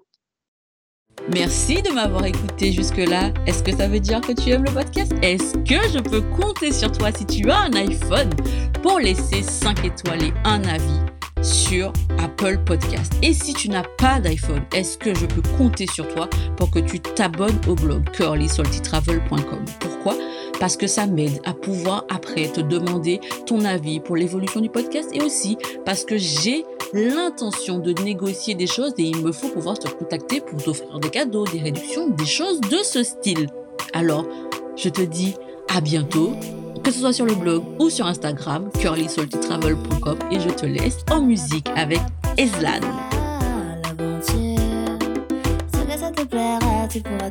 Speaker 1: Merci de m'avoir écouté jusque-là. Est-ce que ça veut dire que tu aimes le podcast? Est-ce que je peux compter sur toi si tu as un iPhone? Pour laisser 5 étoiles et un avis sur Apple Podcast. Et si tu n'as pas d'iPhone, est-ce que je peux compter sur toi pour que tu t'abonnes au blog curlysaltytravel.com Pourquoi? Parce que ça m'aide à pouvoir après te demander ton avis pour l'évolution du podcast et aussi parce que j'ai l'intention de négocier des choses et il me faut pouvoir te contacter pour t'offrir des cadeaux, des réductions, des choses de ce style. Alors, je te dis à bientôt, que ce soit sur le blog ou sur Instagram, curlysaltytravel.com et je te laisse en musique avec Eslan.
Speaker 2: Tu pourras